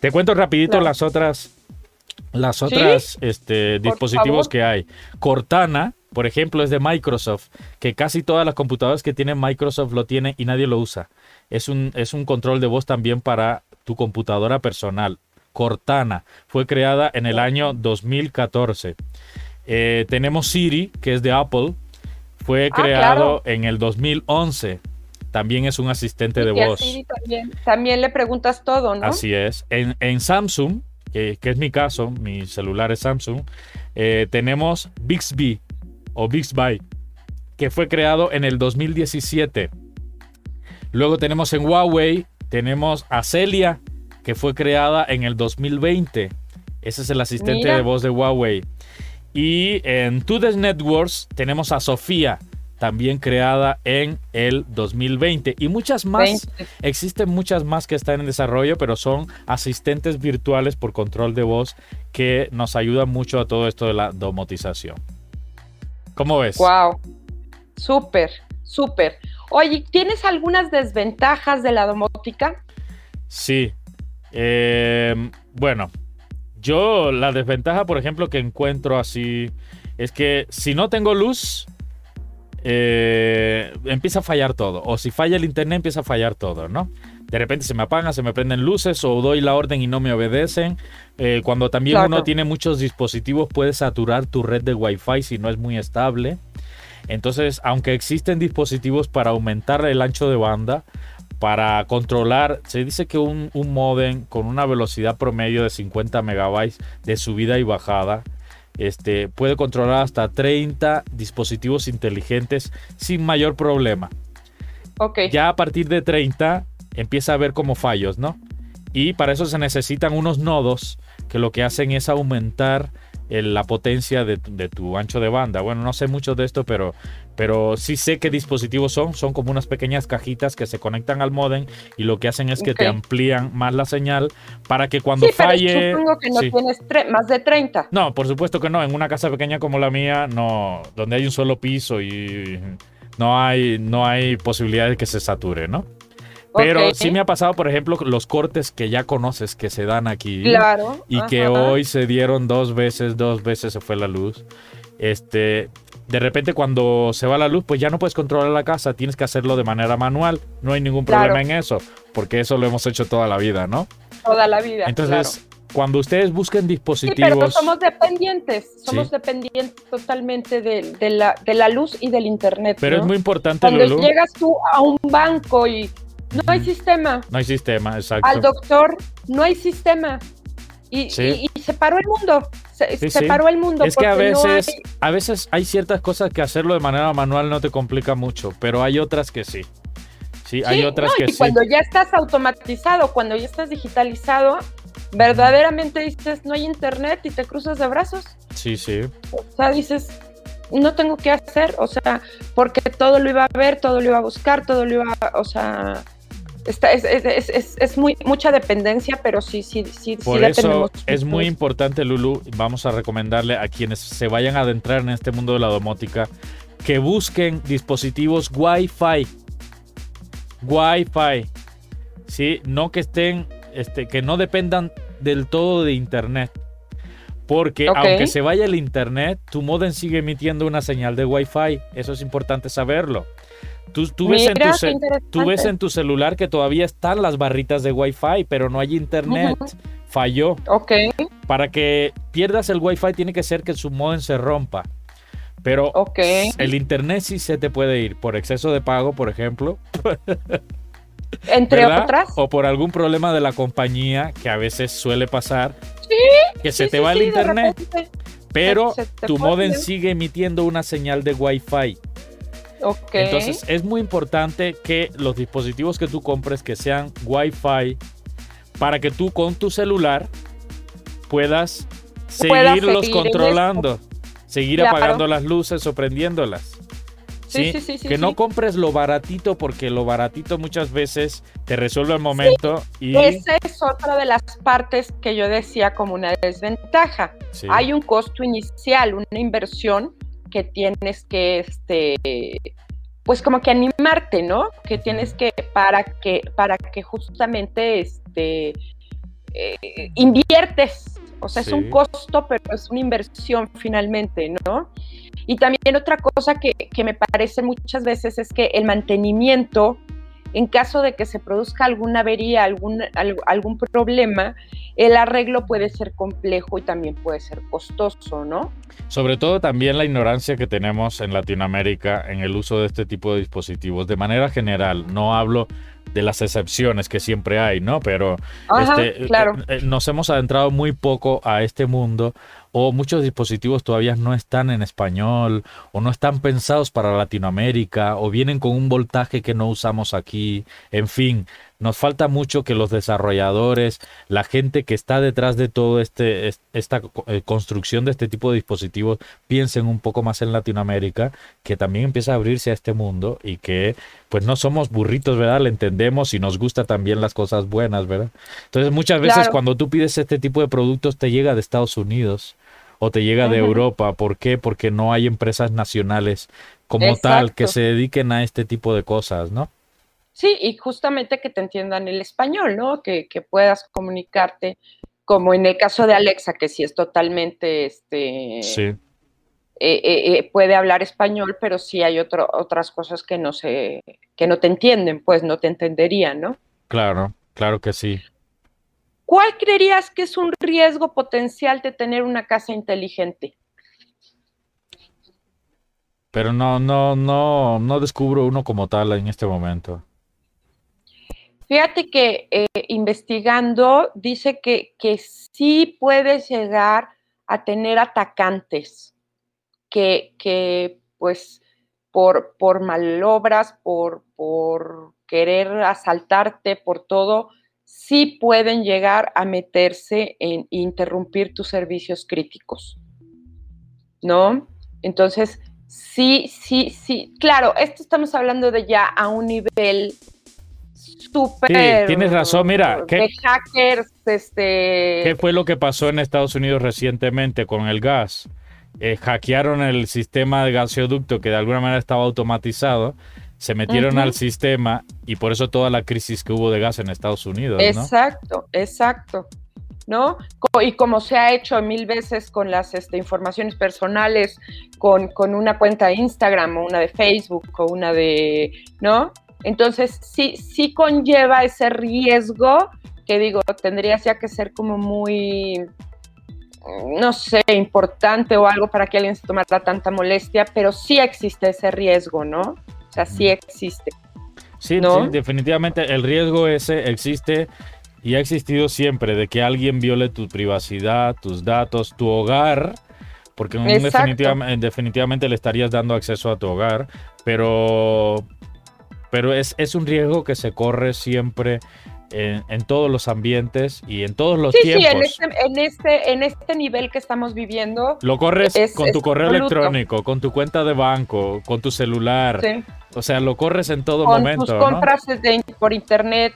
Te cuento rapidito las otras, las otras este, dispositivos que hay. Cortana, por ejemplo, es de Microsoft, que casi todas las computadoras que tienen Microsoft lo tienen y nadie lo usa. Es un, es un control de voz también para tu computadora personal. Cortana fue creada en el año 2014. Eh, tenemos Siri, que es de Apple, fue ah, creado en el 2011 también es un asistente de voz. También, también, le preguntas todo, ¿no? Así es. En, Samsung, que, es mi caso, mi celular es Samsung, eh, tenemos Bixby o Bixby, que fue creado en el 2017. Luego tenemos en Huawei, tenemos a Celia, que fue creada en el 2020. Ese es el asistente de voz de Huawei. Y en Tudes Networks tenemos a Sofía, también creada en el 2020. Y muchas más, existen muchas más que están en desarrollo, pero son asistentes virtuales por control de voz que nos ayudan mucho a todo esto de la domotización. ¿Cómo ves? Wow, súper, súper. Oye, ¿tienes algunas desventajas de la domótica? Sí. Eh, bueno, yo la desventaja, por ejemplo, que encuentro así es que si no tengo luz, eh, empieza a fallar todo. O si falla el internet, empieza a fallar todo, ¿no? De repente se me apagan, se me prenden luces o doy la orden y no me obedecen. Eh, cuando también uno tiene muchos dispositivos, puede saturar tu red de Wi-Fi si no es muy estable. Entonces, aunque existen dispositivos para aumentar el ancho de banda, para controlar, se dice que un, un modem con una velocidad promedio de 50 megabytes de subida y bajada este, puede controlar hasta 30 dispositivos inteligentes sin mayor problema. Okay. Ya a partir de 30 empieza a haber como fallos, ¿no? Y para eso se necesitan unos nodos que lo que hacen es aumentar la potencia de, tu ancho de banda. Bueno, no sé mucho de esto, pero, pero sí sé qué dispositivos son. Son como unas pequeñas cajitas que se conectan al modem y lo que hacen es que te amplían más la señal para que cuando falle. supongo que no tienes más de 30. No, por supuesto que no. En una casa pequeña como la mía, no, donde hay un solo piso y no hay, no hay posibilidad de que se sature, ¿no? Pero sí me ha pasado, por ejemplo, los cortes que ya conoces que se dan aquí. Claro. Y que hoy se dieron dos veces, dos veces se fue la luz. Este, de repente cuando se va la luz, pues ya no puedes controlar la casa, tienes que hacerlo de manera manual. No hay ningún problema en eso, porque eso lo hemos hecho toda la vida, ¿no? Toda la vida. Entonces, cuando ustedes busquen dispositivos. Sí, pero somos dependientes, somos dependientes totalmente de, la, de, la, luz y del internet. Pero es muy importante, Cuando llegas tú a un banco y no hay sistema. No hay sistema, exacto. Al doctor no hay sistema. Y, se paró el mundo. Se, paró el mundo. Es que a veces, hay... a veces hay ciertas cosas que hacerlo de manera manual no te complica mucho, pero hay otras que sí. Sí, hay otras que y Cuando ya estás automatizado, cuando ya estás digitalizado, verdaderamente dices, no hay internet y te cruzas de brazos. Sí, sí. O sea, dices, no tengo que hacer, o sea, porque todo lo iba a ver, todo lo iba a buscar, todo lo iba a, o sea, es, muy, mucha dependencia, pero sí, sí, sí. Por eso es muy importante, Lulu, vamos a recomendarle a quienes se vayan a adentrar en este mundo de la domótica que busquen dispositivos Wi-Fi. Wi-Fi. ¿Sí? No que estén, este, que no dependan del todo de Internet. Porque aunque se vaya el Internet, tu modem sigue emitiendo una señal de Wi-Fi. Eso es importante saberlo. Tú, ves en tu celular que todavía están las barritas de Wi-Fi, pero no hay internet. Falló. Ok. Para que pierdas el Wi-Fi tiene que ser que su modem se rompa. Pero el internet sí se te puede ir por exceso de pago, por ejemplo. Entre otras. O por algún problema de la compañía que a veces suele pasar. Sí. Que se te va el internet. Pero tu modem sigue emitiendo una señal de Wi-Fi. Entonces es muy importante que los dispositivos que tú compres que sean Wi-Fi para que tú con tu celular puedas seguirlos controlando, seguir apagando las luces o prendiéndolas. ¿sí? Sí, sí, que no compres lo baratito porque lo baratito muchas veces te resuelve el momento y esa es otra de las partes que yo decía como una desventaja. Hay un costo inicial, una inversión que tienes que, este, pues como que animarte, ¿no? Que tienes que, para que, para que justamente, este, eh, inviertes, o sea, es un costo, pero es una inversión finalmente, ¿no? Y también otra cosa que, que me parece muchas veces es que el mantenimiento en caso de que se produzca alguna avería, algún, algún problema, el arreglo puede ser complejo y también puede ser costoso, ¿no? Sobre todo también la ignorancia que tenemos en Latinoamérica en el uso de este tipo de dispositivos. De manera general, no hablo de las excepciones que siempre hay, ¿no? Pero este, claro. Eh, eh, nos hemos adentrado muy poco a este mundo o muchos dispositivos todavía no están en español o no están pensados para Latinoamérica o vienen con un voltaje que no usamos aquí. En fin, nos falta mucho que los desarrolladores, la gente que está detrás de todo este esta eh, construcción de este tipo de dispositivos piensen un poco más en Latinoamérica, que también empieza a abrirse a este mundo y que pues no somos burritos, ¿verdad? Le entendemos y nos gusta también las cosas buenas, ¿verdad? Entonces muchas veces cuando tú pides este tipo de productos te llega de Estados Unidos o te llega de Europa. ¿Por qué? Porque no hay empresas nacionales como tal que se dediquen a este tipo de cosas, ¿no? Sí, y justamente que te entiendan el español, ¿no? Que, puedas comunicarte, como en el caso de Alexa, que sí es totalmente, este, sí. Eh, eh, eh, puede hablar español, pero sí hay otro, otras cosas que no se, que no te entienden, pues no te entenderían, ¿no? Claro, claro que sí. ¿Cuál creerías que es un riesgo potencial de tener una casa inteligente? Pero no, no, no, no descubro uno como tal en este momento. Fíjate que eh, investigando dice que, que sí puedes llegar a tener atacantes que, que pues por, por malobras, por, por querer asaltarte, por todo, sí pueden llegar a meterse en interrumpir tus servicios críticos, ¿no? Entonces, sí, sí, sí, claro, esto estamos hablando de ya a un nivel súper... Sí, tienes razón, mira. ¿qué, de hackers, este... ¿Qué fue lo que pasó en Estados Unidos recientemente con el gas? Eh, hackearon el sistema de gasoducto que de alguna manera estaba automatizado se metieron al sistema y por eso toda la crisis que hubo de gas en Estados Unidos. Exacto, exacto. ¿No? Y como se ha hecho mil veces con las este, informaciones personales, con, con, una cuenta de Instagram o una de Facebook o una de, ¿no? Entonces sí, sí conlleva ese riesgo que digo, tendrías ya que ser como muy, no sé, importante o algo para que alguien se tomara tanta molestia, pero sí existe ese riesgo, ¿no? O sea, sí existe. Sí, definitivamente el riesgo ese existe y ha existido siempre de que alguien viole tu privacidad, tus datos, tu hogar, porque definitivamente, le estarías dando acceso a tu hogar, pero, pero es, es un riesgo que se corre siempre en, todos los ambientes y en todos los tiempos. Sí, en este, en, este, en este nivel que estamos viviendo. Lo corres con tu correo electrónico, con tu cuenta de banco, con tu celular. O sea, lo corres en todo momento. Con tus compras por internet.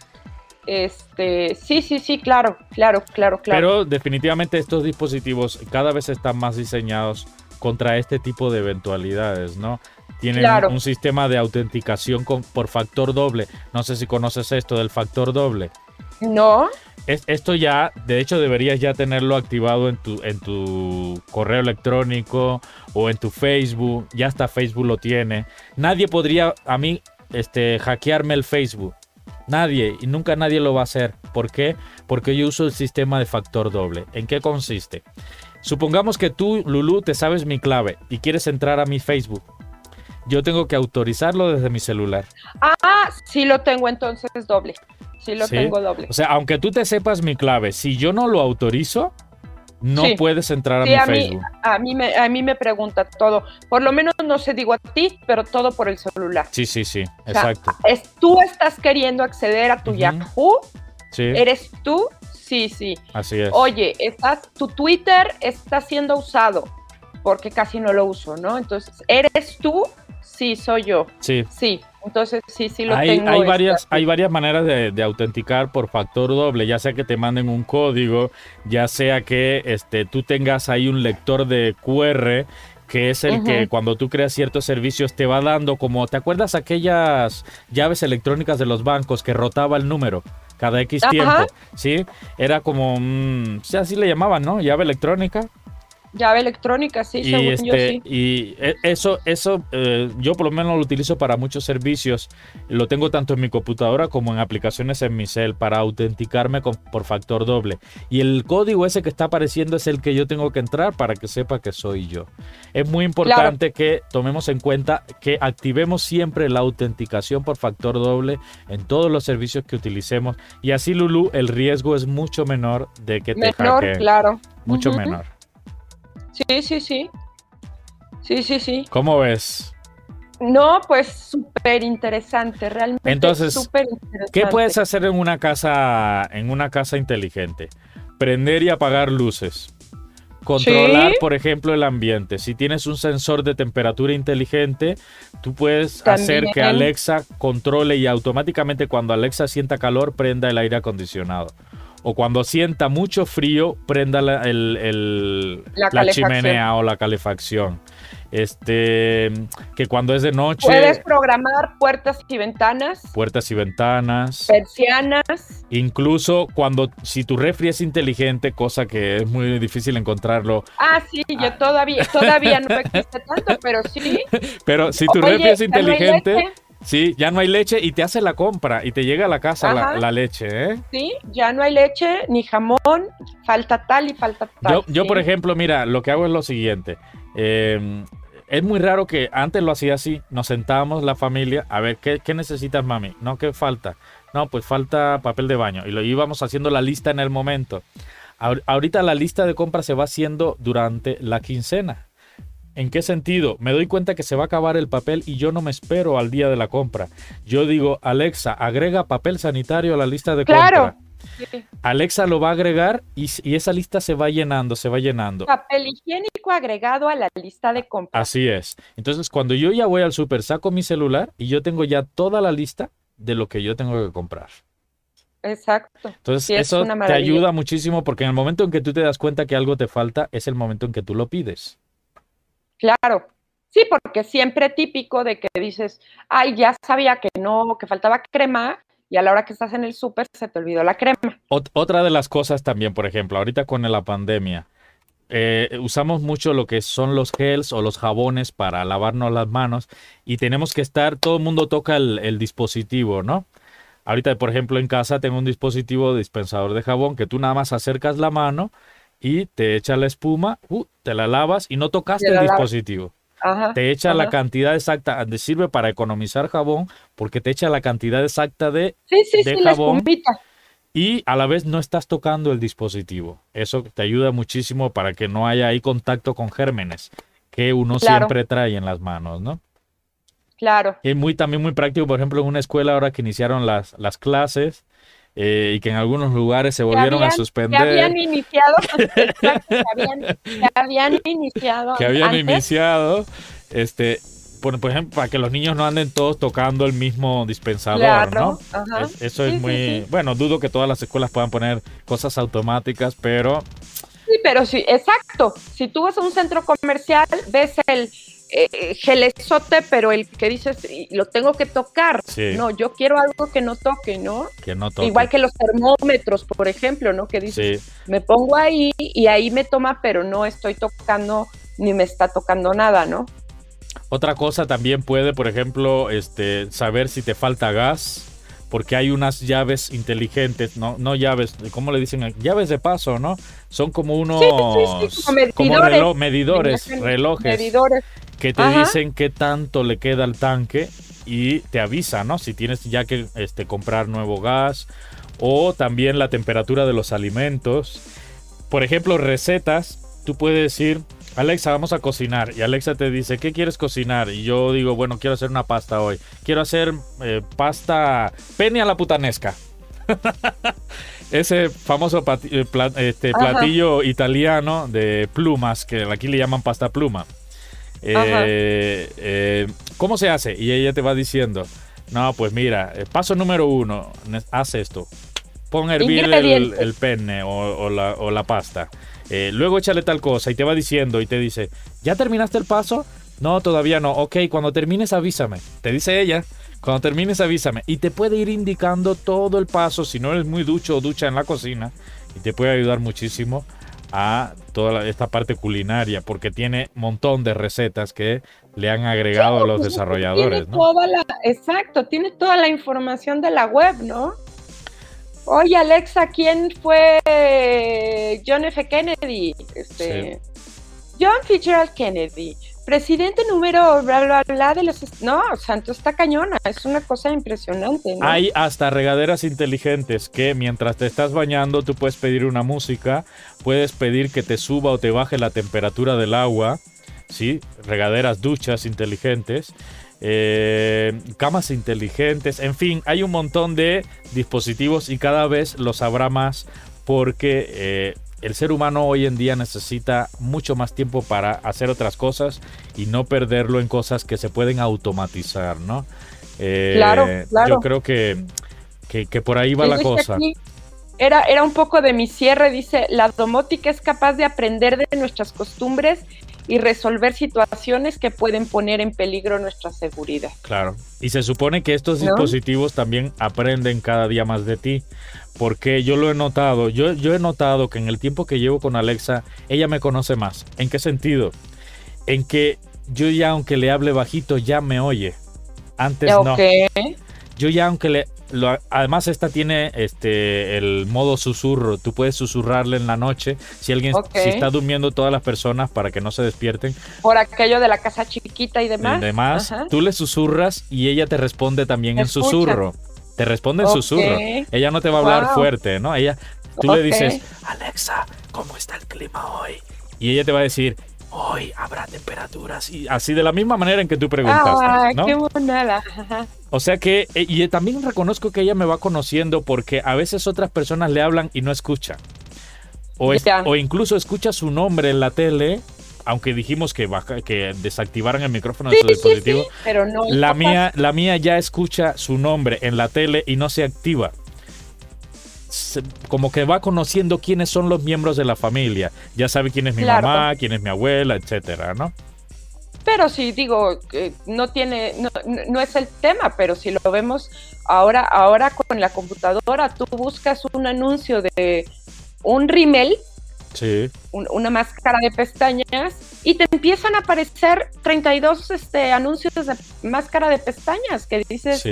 Este, sí, sí, sí, claro, claro, claro, claro. Pero definitivamente estos dispositivos cada vez están más diseñados contra este tipo de eventualidades, ¿no? Tienen un sistema de autenticación por factor doble. No sé si conoces esto del factor doble. No. esto ya, de hecho, deberías ya tenerlo activado en tu, en tu correo electrónico o en tu Facebook. Ya hasta Facebook lo tiene. Nadie podría, a mí, este, hackearme el Facebook. Nadie, y nunca nadie lo va a hacer. ¿Por qué? Porque yo uso el sistema de factor doble. ¿En qué consiste? Supongamos que tú, Lulu, te sabes mi clave y quieres entrar a mi Facebook yo tengo que autorizarlo desde mi celular. Ah, sí lo tengo entonces doble. Sí lo tengo doble. O sea, aunque tú te sepas mi clave, si yo no lo autorizo, no puedes entrar a mi Facebook. a, mí me, a mí me pregunta todo. Por lo menos no se digo a ti, pero todo por el celular. Sí, sí, sí, exacto. es, tú estás queriendo acceder a tu Yahoo. Sí. ¿Eres tú? Sí, sí. Así es. Oye, estás, tu Twitter está siendo usado porque casi no lo uso, ¿no? Entonces, ¿eres tú? Sí, soy yo. Sí. Sí, entonces sí, sí lo hay, tengo. Hay varias, hay varias maneras de, autenticar por factor doble, ya sea que te manden un código, ya sea que este, tú tengas ahí un lector de QR que es el que cuando tú creas ciertos servicios te va dando como, ¿te acuerdas aquellas llaves electrónicas de los bancos que rotaba el número? Cada X tiempo, ¿sí? Era como, así le llamaban, ¿no? Llave electrónica. Llave electrónica, sí, y, según yo este, sí. y e- eso, eso eh, yo por lo menos lo utilizo para muchos servicios. Lo tengo tanto en mi computadora como en aplicaciones en mi cel para autenticarme con- por factor doble. Y el código ese que está apareciendo es el que yo tengo que entrar para que sepa que soy yo. Es muy importante que tomemos en cuenta que activemos siempre la autenticación por factor doble en todos los servicios que utilicemos. Y así, Lulu, el riesgo es mucho menor de que te Menor, hackeen. claro. Mucho menor. Sí, sí, sí. Sí, sí, sí. ¿Cómo ves? No, pues súper interesante, realmente. Entonces. ¿Qué puedes hacer en una casa, en una casa inteligente? Prender y apagar luces. Controlar, Sí. por ejemplo, el ambiente. Si tienes un sensor de temperatura inteligente, tú puedes hacer que. Alexa controle y automáticamente cuando Alexa sienta calor, prenda el aire acondicionado. O cuando sienta mucho frío, prenda la, el- el- La chimenea o la calefacción. Este, que cuando es de noche, Puedes programar puertas y ventanas, puertas y ventanas. persianas. Incluso cuando, si tu refri es inteligente, cosa que es muy difícil encontrarlo, Ah, sí, yo todavía, todavía no existe tanto, pero sí. pero si tu Oye, refri es ¿ya no hay inteligente? Sí, ya no hay leche y te hace la compra y te llega a la casa la, leche, ¿eh? Sí, ya no hay leche ni jamón, falta tal y falta tal. Yo, yo sí. por ejemplo, mira, lo que hago es lo siguiente. eh, es muy raro que antes lo hacía así, nos sentábamos la familia, a ver, ¿qué, qué necesitas, mami? No, ¿qué falta? No, pues falta papel de baño. Y lo íbamos haciendo la lista en el momento. Ahor- Ahorita la lista de compras se va haciendo durante la quincena. ¿En qué sentido? Me doy cuenta que se va a acabar el papel y yo no me espero al día de la compra. Yo digo, Alexa, agrega papel sanitario a la lista de Claro. compra. Sí. Alexa lo va a agregar y, y esa lista se va llenando, se va llenando. Papel higiénico agregado a la lista de compras. Así es. Entonces, cuando yo ya voy al súper, saco mi celular y yo tengo ya toda la lista de lo que yo tengo que comprar. Exacto. Entonces, Sí, eso te ayuda muchísimo porque en el momento en que tú te das cuenta que algo te falta, es el momento en que tú lo pides. Claro. Sí, porque siempre típico de que dices, ay, ya sabía que no, que faltaba crema, y a la hora que estás en el súper se te olvidó la crema. Ot- otra de las cosas también, por ejemplo, ahorita con la pandemia, eh, usamos mucho lo que son los gels o los jabones para lavarnos las manos y tenemos que estar, todo el mundo toca el, el dispositivo, ¿no? Ahorita, por ejemplo, en casa tengo un dispositivo dispensador de jabón que tú nada más acercas la mano y te echa la espuma, uh, te la lavas y no tocaste Te el dispositivo. Ajá. Te echa la cantidad exacta, te sirve para economizar jabón porque te echa la cantidad exacta de Sí, sí, de sí, jabón. y a la vez no estás tocando el dispositivo. Eso te ayuda muchísimo para que no haya ahí contacto con gérmenes que uno Claro. siempre trae en las manos, ¿no? Claro. Y muy, también muy práctico, por ejemplo, en una escuela ahora que iniciaron las, las clases eh, y que en algunos lugares se volvieron a habían- Que suspender, habían iniciado, que habían, que habían iniciado que habían antes. iniciado, este, por, por ejemplo, para que los niños no anden todos tocando el mismo dispensador, Claro, ¿no? Es- eso es sí, muy, sí. bueno, dudo que todas las escuelas puedan poner cosas automáticas, pero Sí, pero sí, exacto. Si tú vas a un centro comercial, ves el eh, gelezote, pero el que dices, "Y lo tengo que tocar. Sí. No, yo quiero algo que no toque, ¿no? que no toquen. Igual que los termómetros, por ejemplo, ¿no? Que dices, Sí, me pongo ahí y ahí me toma, pero no estoy tocando ni me está tocando nada, ¿no? Otra cosa también puede, por ejemplo, este, saber si te falta gas, porque hay unas llaves inteligentes, no, no llaves, ¿cómo le dicen? Llaves de paso, ¿no? Son como unos sí, sí, como como medidores. relojes Medidores. Que te Ajá. dicen qué tanto le queda al tanque y te avisa, ¿no? Si tienes ya que este, comprar nuevo gas o también la temperatura de los alimentos. Por ejemplo, recetas, tú puedes decir, Alexa, vamos a cocinar. Y Alexa te dice, ¿qué quieres cocinar? Y yo digo, bueno, quiero hacer una pasta hoy. Quiero hacer eh, pasta pene a la putanesca. Ese famoso eh, este, platillo italiano de plumas, que aquí le llaman pasta pluma. Eh, eh, ¿Cómo se hace? Y ella te va diciendo, no, pues mira, eh, paso número uno, haz esto. Pon a hervir el, el penne o, o la, o la pasta. Eh, luego échale tal cosa y te va diciendo y te dice, ¿ya terminaste el paso? No, todavía no. Ok, cuando termines avísame. Te dice ella, cuando termines avísame. Y te puede ir indicando todo el paso si no eres muy ducho o ducha en la cocina. Y te puede ayudar muchísimo a toda esta parte culinaria, porque tiene un montón de recetas que le han agregado los desarrolladores. ¿no? exacto, tiene toda la información de la web, ¿no? Oye, Alexa, ¿quién fue John F. Kennedy? Este, John Fitzgerald Kennedy presidente número bla bla bla de los no, Santo está cañona, es una cosa impresionante. Hay hasta regaderas inteligentes que mientras te estás bañando tú puedes pedir una música, puedes pedir que te suba o te baje la temperatura del agua, sí, regaderas, duchas inteligentes. Eh, camas inteligentes, en fin, hay un montón de dispositivos y cada vez los habrá más porque eh, el ser humano hoy en día necesita mucho más tiempo para hacer otras cosas y no perderlo en cosas que se pueden automatizar, ¿no? Eh, claro, claro. Yo creo que, que, por ahí va la cosa. Era, era un poco de mi cierre, dice, la domótica es capaz de aprender de nuestras costumbres y resolver situaciones que pueden poner en peligro nuestra seguridad. Claro. Y se supone que estos dispositivos también aprenden cada día más de ti porque yo lo he notado, yo, yo he notado que en el tiempo que llevo con Alexa, ella me conoce más. ¿En qué sentido? En que yo ya aunque le hable bajito, ya me oye. Antes no. Yo ya aunque le... además esta tiene este el modo susurro. Tú puedes susurrarle en la noche si alguien si está durmiendo todas las personas para que no se despierten. Por aquello de la casa chiquita y demás. Además, tú le susurras y ella te responde también en susurro te responde en susurro. Ella no te va a hablar fuerte, ¿no? Ella, tú le dices, Alexa, ¿cómo está el clima hoy? Y ella te va a decir, hoy habrá temperaturas. Y así de la misma manera en que tú preguntaste. Ah, qué monada. O sea que, eh, y también reconozco que ella me va conociendo porque a veces otras personas le hablan y no escuchan. O, o incluso escucha su nombre en la tele aunque dijimos que, que desactivaran el micrófono de su dispositivo, pero no la, mía, la mía ya escucha su nombre en la tele y no se activa. Como que va conociendo quiénes son los miembros de la familia. Ya sabe quién es mi mamá, quién es mi abuela, etcétera, ¿no? Pero sí, digo, no tiene, no, no, es el tema, pero si lo vemos ahora, ahora con la computadora, tú buscas un anuncio de un rimel una máscara de pestañas y te empiezan a aparecer 32 este, anuncios de máscara de pestañas que dices,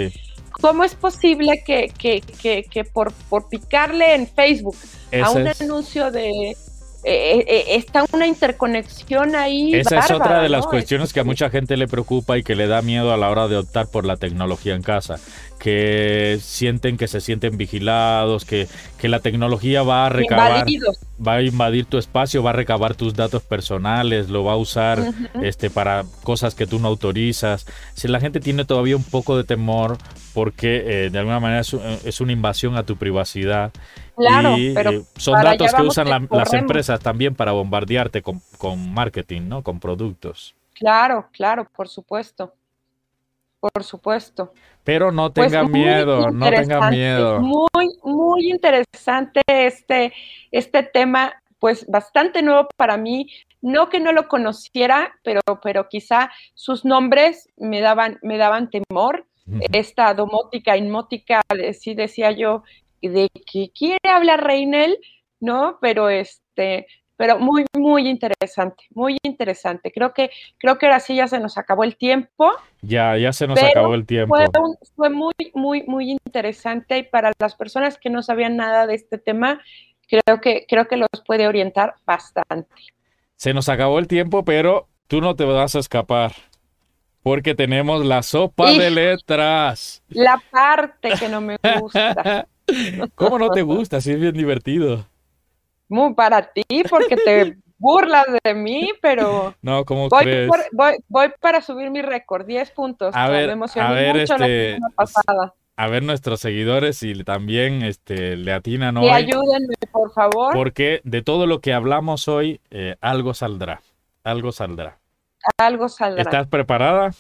¿cómo es posible que, que, por, por, picarle en Facebook a un anuncio de... Eh, eh, eh, está una interconexión ahí. Esa es otra de las cuestiones que a mucha gente le preocupa y que le da miedo a la hora de optar por la tecnología en casa que sienten que se sienten vigilados, que, que la tecnología va a recabar, va a invadir tu espacio, va a recabar tus datos personales, lo va a usar este, para cosas que tú no autorizas. Si la gente tiene todavía un poco de temor porque eh, de alguna manera es, una invasión a tu privacidad. Claro, y pero eh, son datos que usan las empresas también para bombardearte con, con marketing, ¿no? Con productos. Claro, claro, por supuesto. Por supuesto. Pero no pues tenga miedo, no tenga miedo. Muy, muy interesante este, este tema, pues bastante nuevo para mí. No que no lo conociera, pero, pero quizá sus nombres me daban, me daban temor. Esta domótica, inmótica, sí decía yo, de que quiere hablar Reinel, ¿no? Pero este, pero muy, muy interesante, muy interesante. Creo que, creo que ahora sí ya se nos acabó el tiempo. Ya, ya se nos acabó el tiempo. Fue, muy, muy, muy interesante y para las personas que no sabían nada de este tema, creo que, creo que los puede orientar bastante. Se nos acabó el tiempo, pero tú no te vas a escapar. Porque tenemos la sopa de letras. La parte que no me gusta. ¿Cómo no te gusta? Sí, es bien divertido muy para ti porque te burlas de mí, pero no, ¿cómo voy, crees? voy, para subir mi récord, 10 puntos. A ver, a ver, este, A ver nuestros seguidores y también este, le atinan hoy. Y ayúdenme, por favor. Porque de todo lo que hablamos hoy, eh, algo saldrá. Algo saldrá. Algo saldrá. ¿Estás preparada?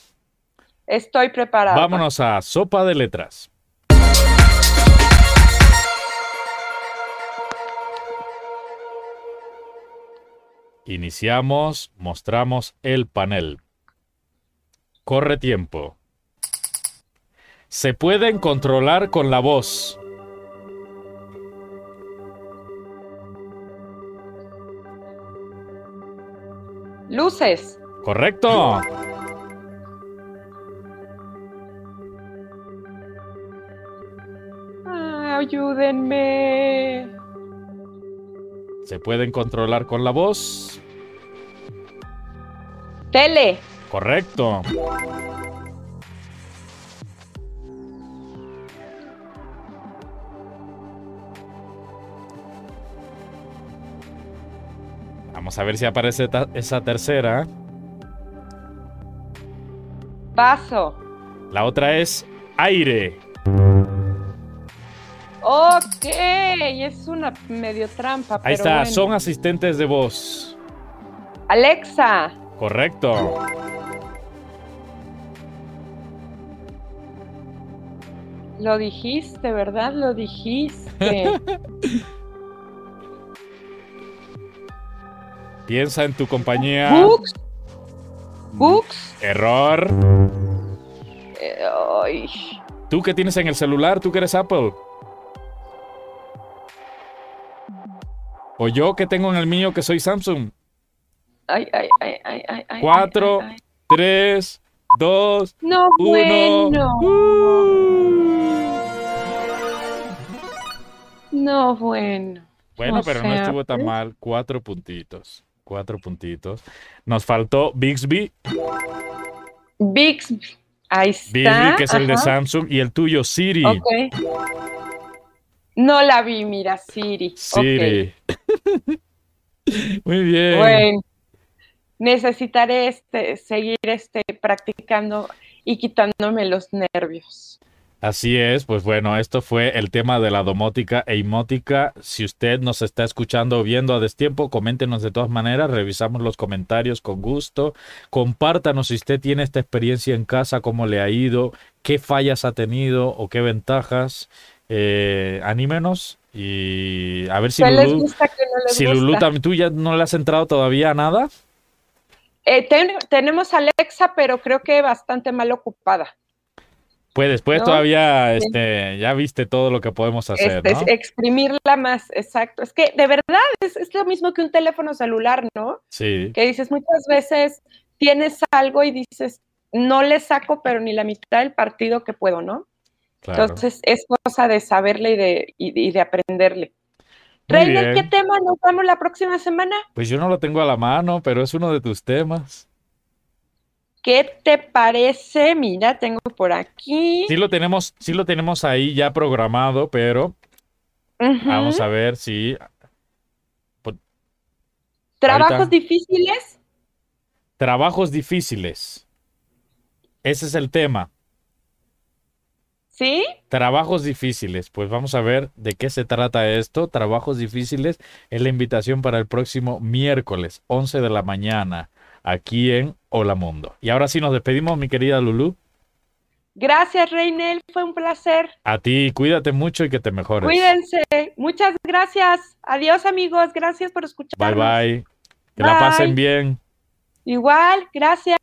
Estoy preparada. Vámonos a Sopa de Letras. Iniciamos, mostramos el panel. Corre tiempo. Se pueden controlar con la voz. Luces. Correcto. Ayúdenme. Se pueden controlar con la voz. Tele. Correcto. Vamos a ver si aparece esa tercera. Vaso. La otra es aire. Ok, es una medio trampa. Ahí está, son asistentes de voz. Alexa. Correcto. Lo dijiste, ¿verdad? Lo dijiste. Piensa en tu compañía. Books. Books. Error. Eh, ¿Tú qué tienes en el celular? ¿Tú que eres Apple? ¿O yo que tengo en el mío que soy Samsung? Ay, ay, ay, ay, ay. Cuatro, tres, dos, no, uno. Bueno. No, bueno. Bueno, pero no estuvo tan mal. Cuatro puntitos cuatro puntitos. Nos faltó Bixby. Bixby. Ahí está. Bixby, que es el de Samsung, y el tuyo, Siri. Ok. No la vi, mira, Siri. Siri. Muy bien. Bueno, necesitaré este, seguir este, practicando y quitándome los nervios. Así es, pues bueno, esto fue el tema de la domótica e imótica. Si usted nos está escuchando o viendo a destiempo, coméntenos de todas maneras, revisamos los comentarios con gusto. Compártanos si usted tiene esta experiencia en casa, cómo le ha ido, qué fallas ha tenido o qué ventajas. Eh, anímenos y a ver si Lulu, si Lulu tú ya no le has entrado todavía a nada. Eh, tenemos Alexa, pero creo que bastante mal ocupada. Pues después todavía, este, ya viste todo lo que podemos hacer, este, ¿no? Exprimirla más, exacto. Es que de verdad es, lo mismo que un teléfono celular, ¿no? Sí. Que dices muchas veces tienes algo y dices, no le saco, pero ni la mitad del partido que puedo, ¿no? Entonces es cosa de saberle y de, y, de aprenderle. Reina, ¿qué tema nos vamos la próxima semana? Pues yo no lo tengo a la mano, pero es uno de tus temas. ¿Qué te parece? Mira, tengo por aquí. Sí lo tenemos, sí lo tenemos ahí ya programado, pero vamos a ver si. ¿Trabajos difíciles? Trabajos difíciles. Ese es el tema. ¿Sí? Trabajos difíciles. Pues vamos a ver de qué se trata esto. Trabajos difíciles es la invitación para el próximo miércoles, 11 de la mañana aquí en Hola Mundo. Y ahora sí nos despedimos, mi querida Lulu. Gracias, Reinel, fue un placer. A ti, cuídate mucho y que te mejores. Cuídense, muchas gracias. Adiós, amigos, gracias por escuchar. Bye, bye. Que la pasen bien. Igual, gracias.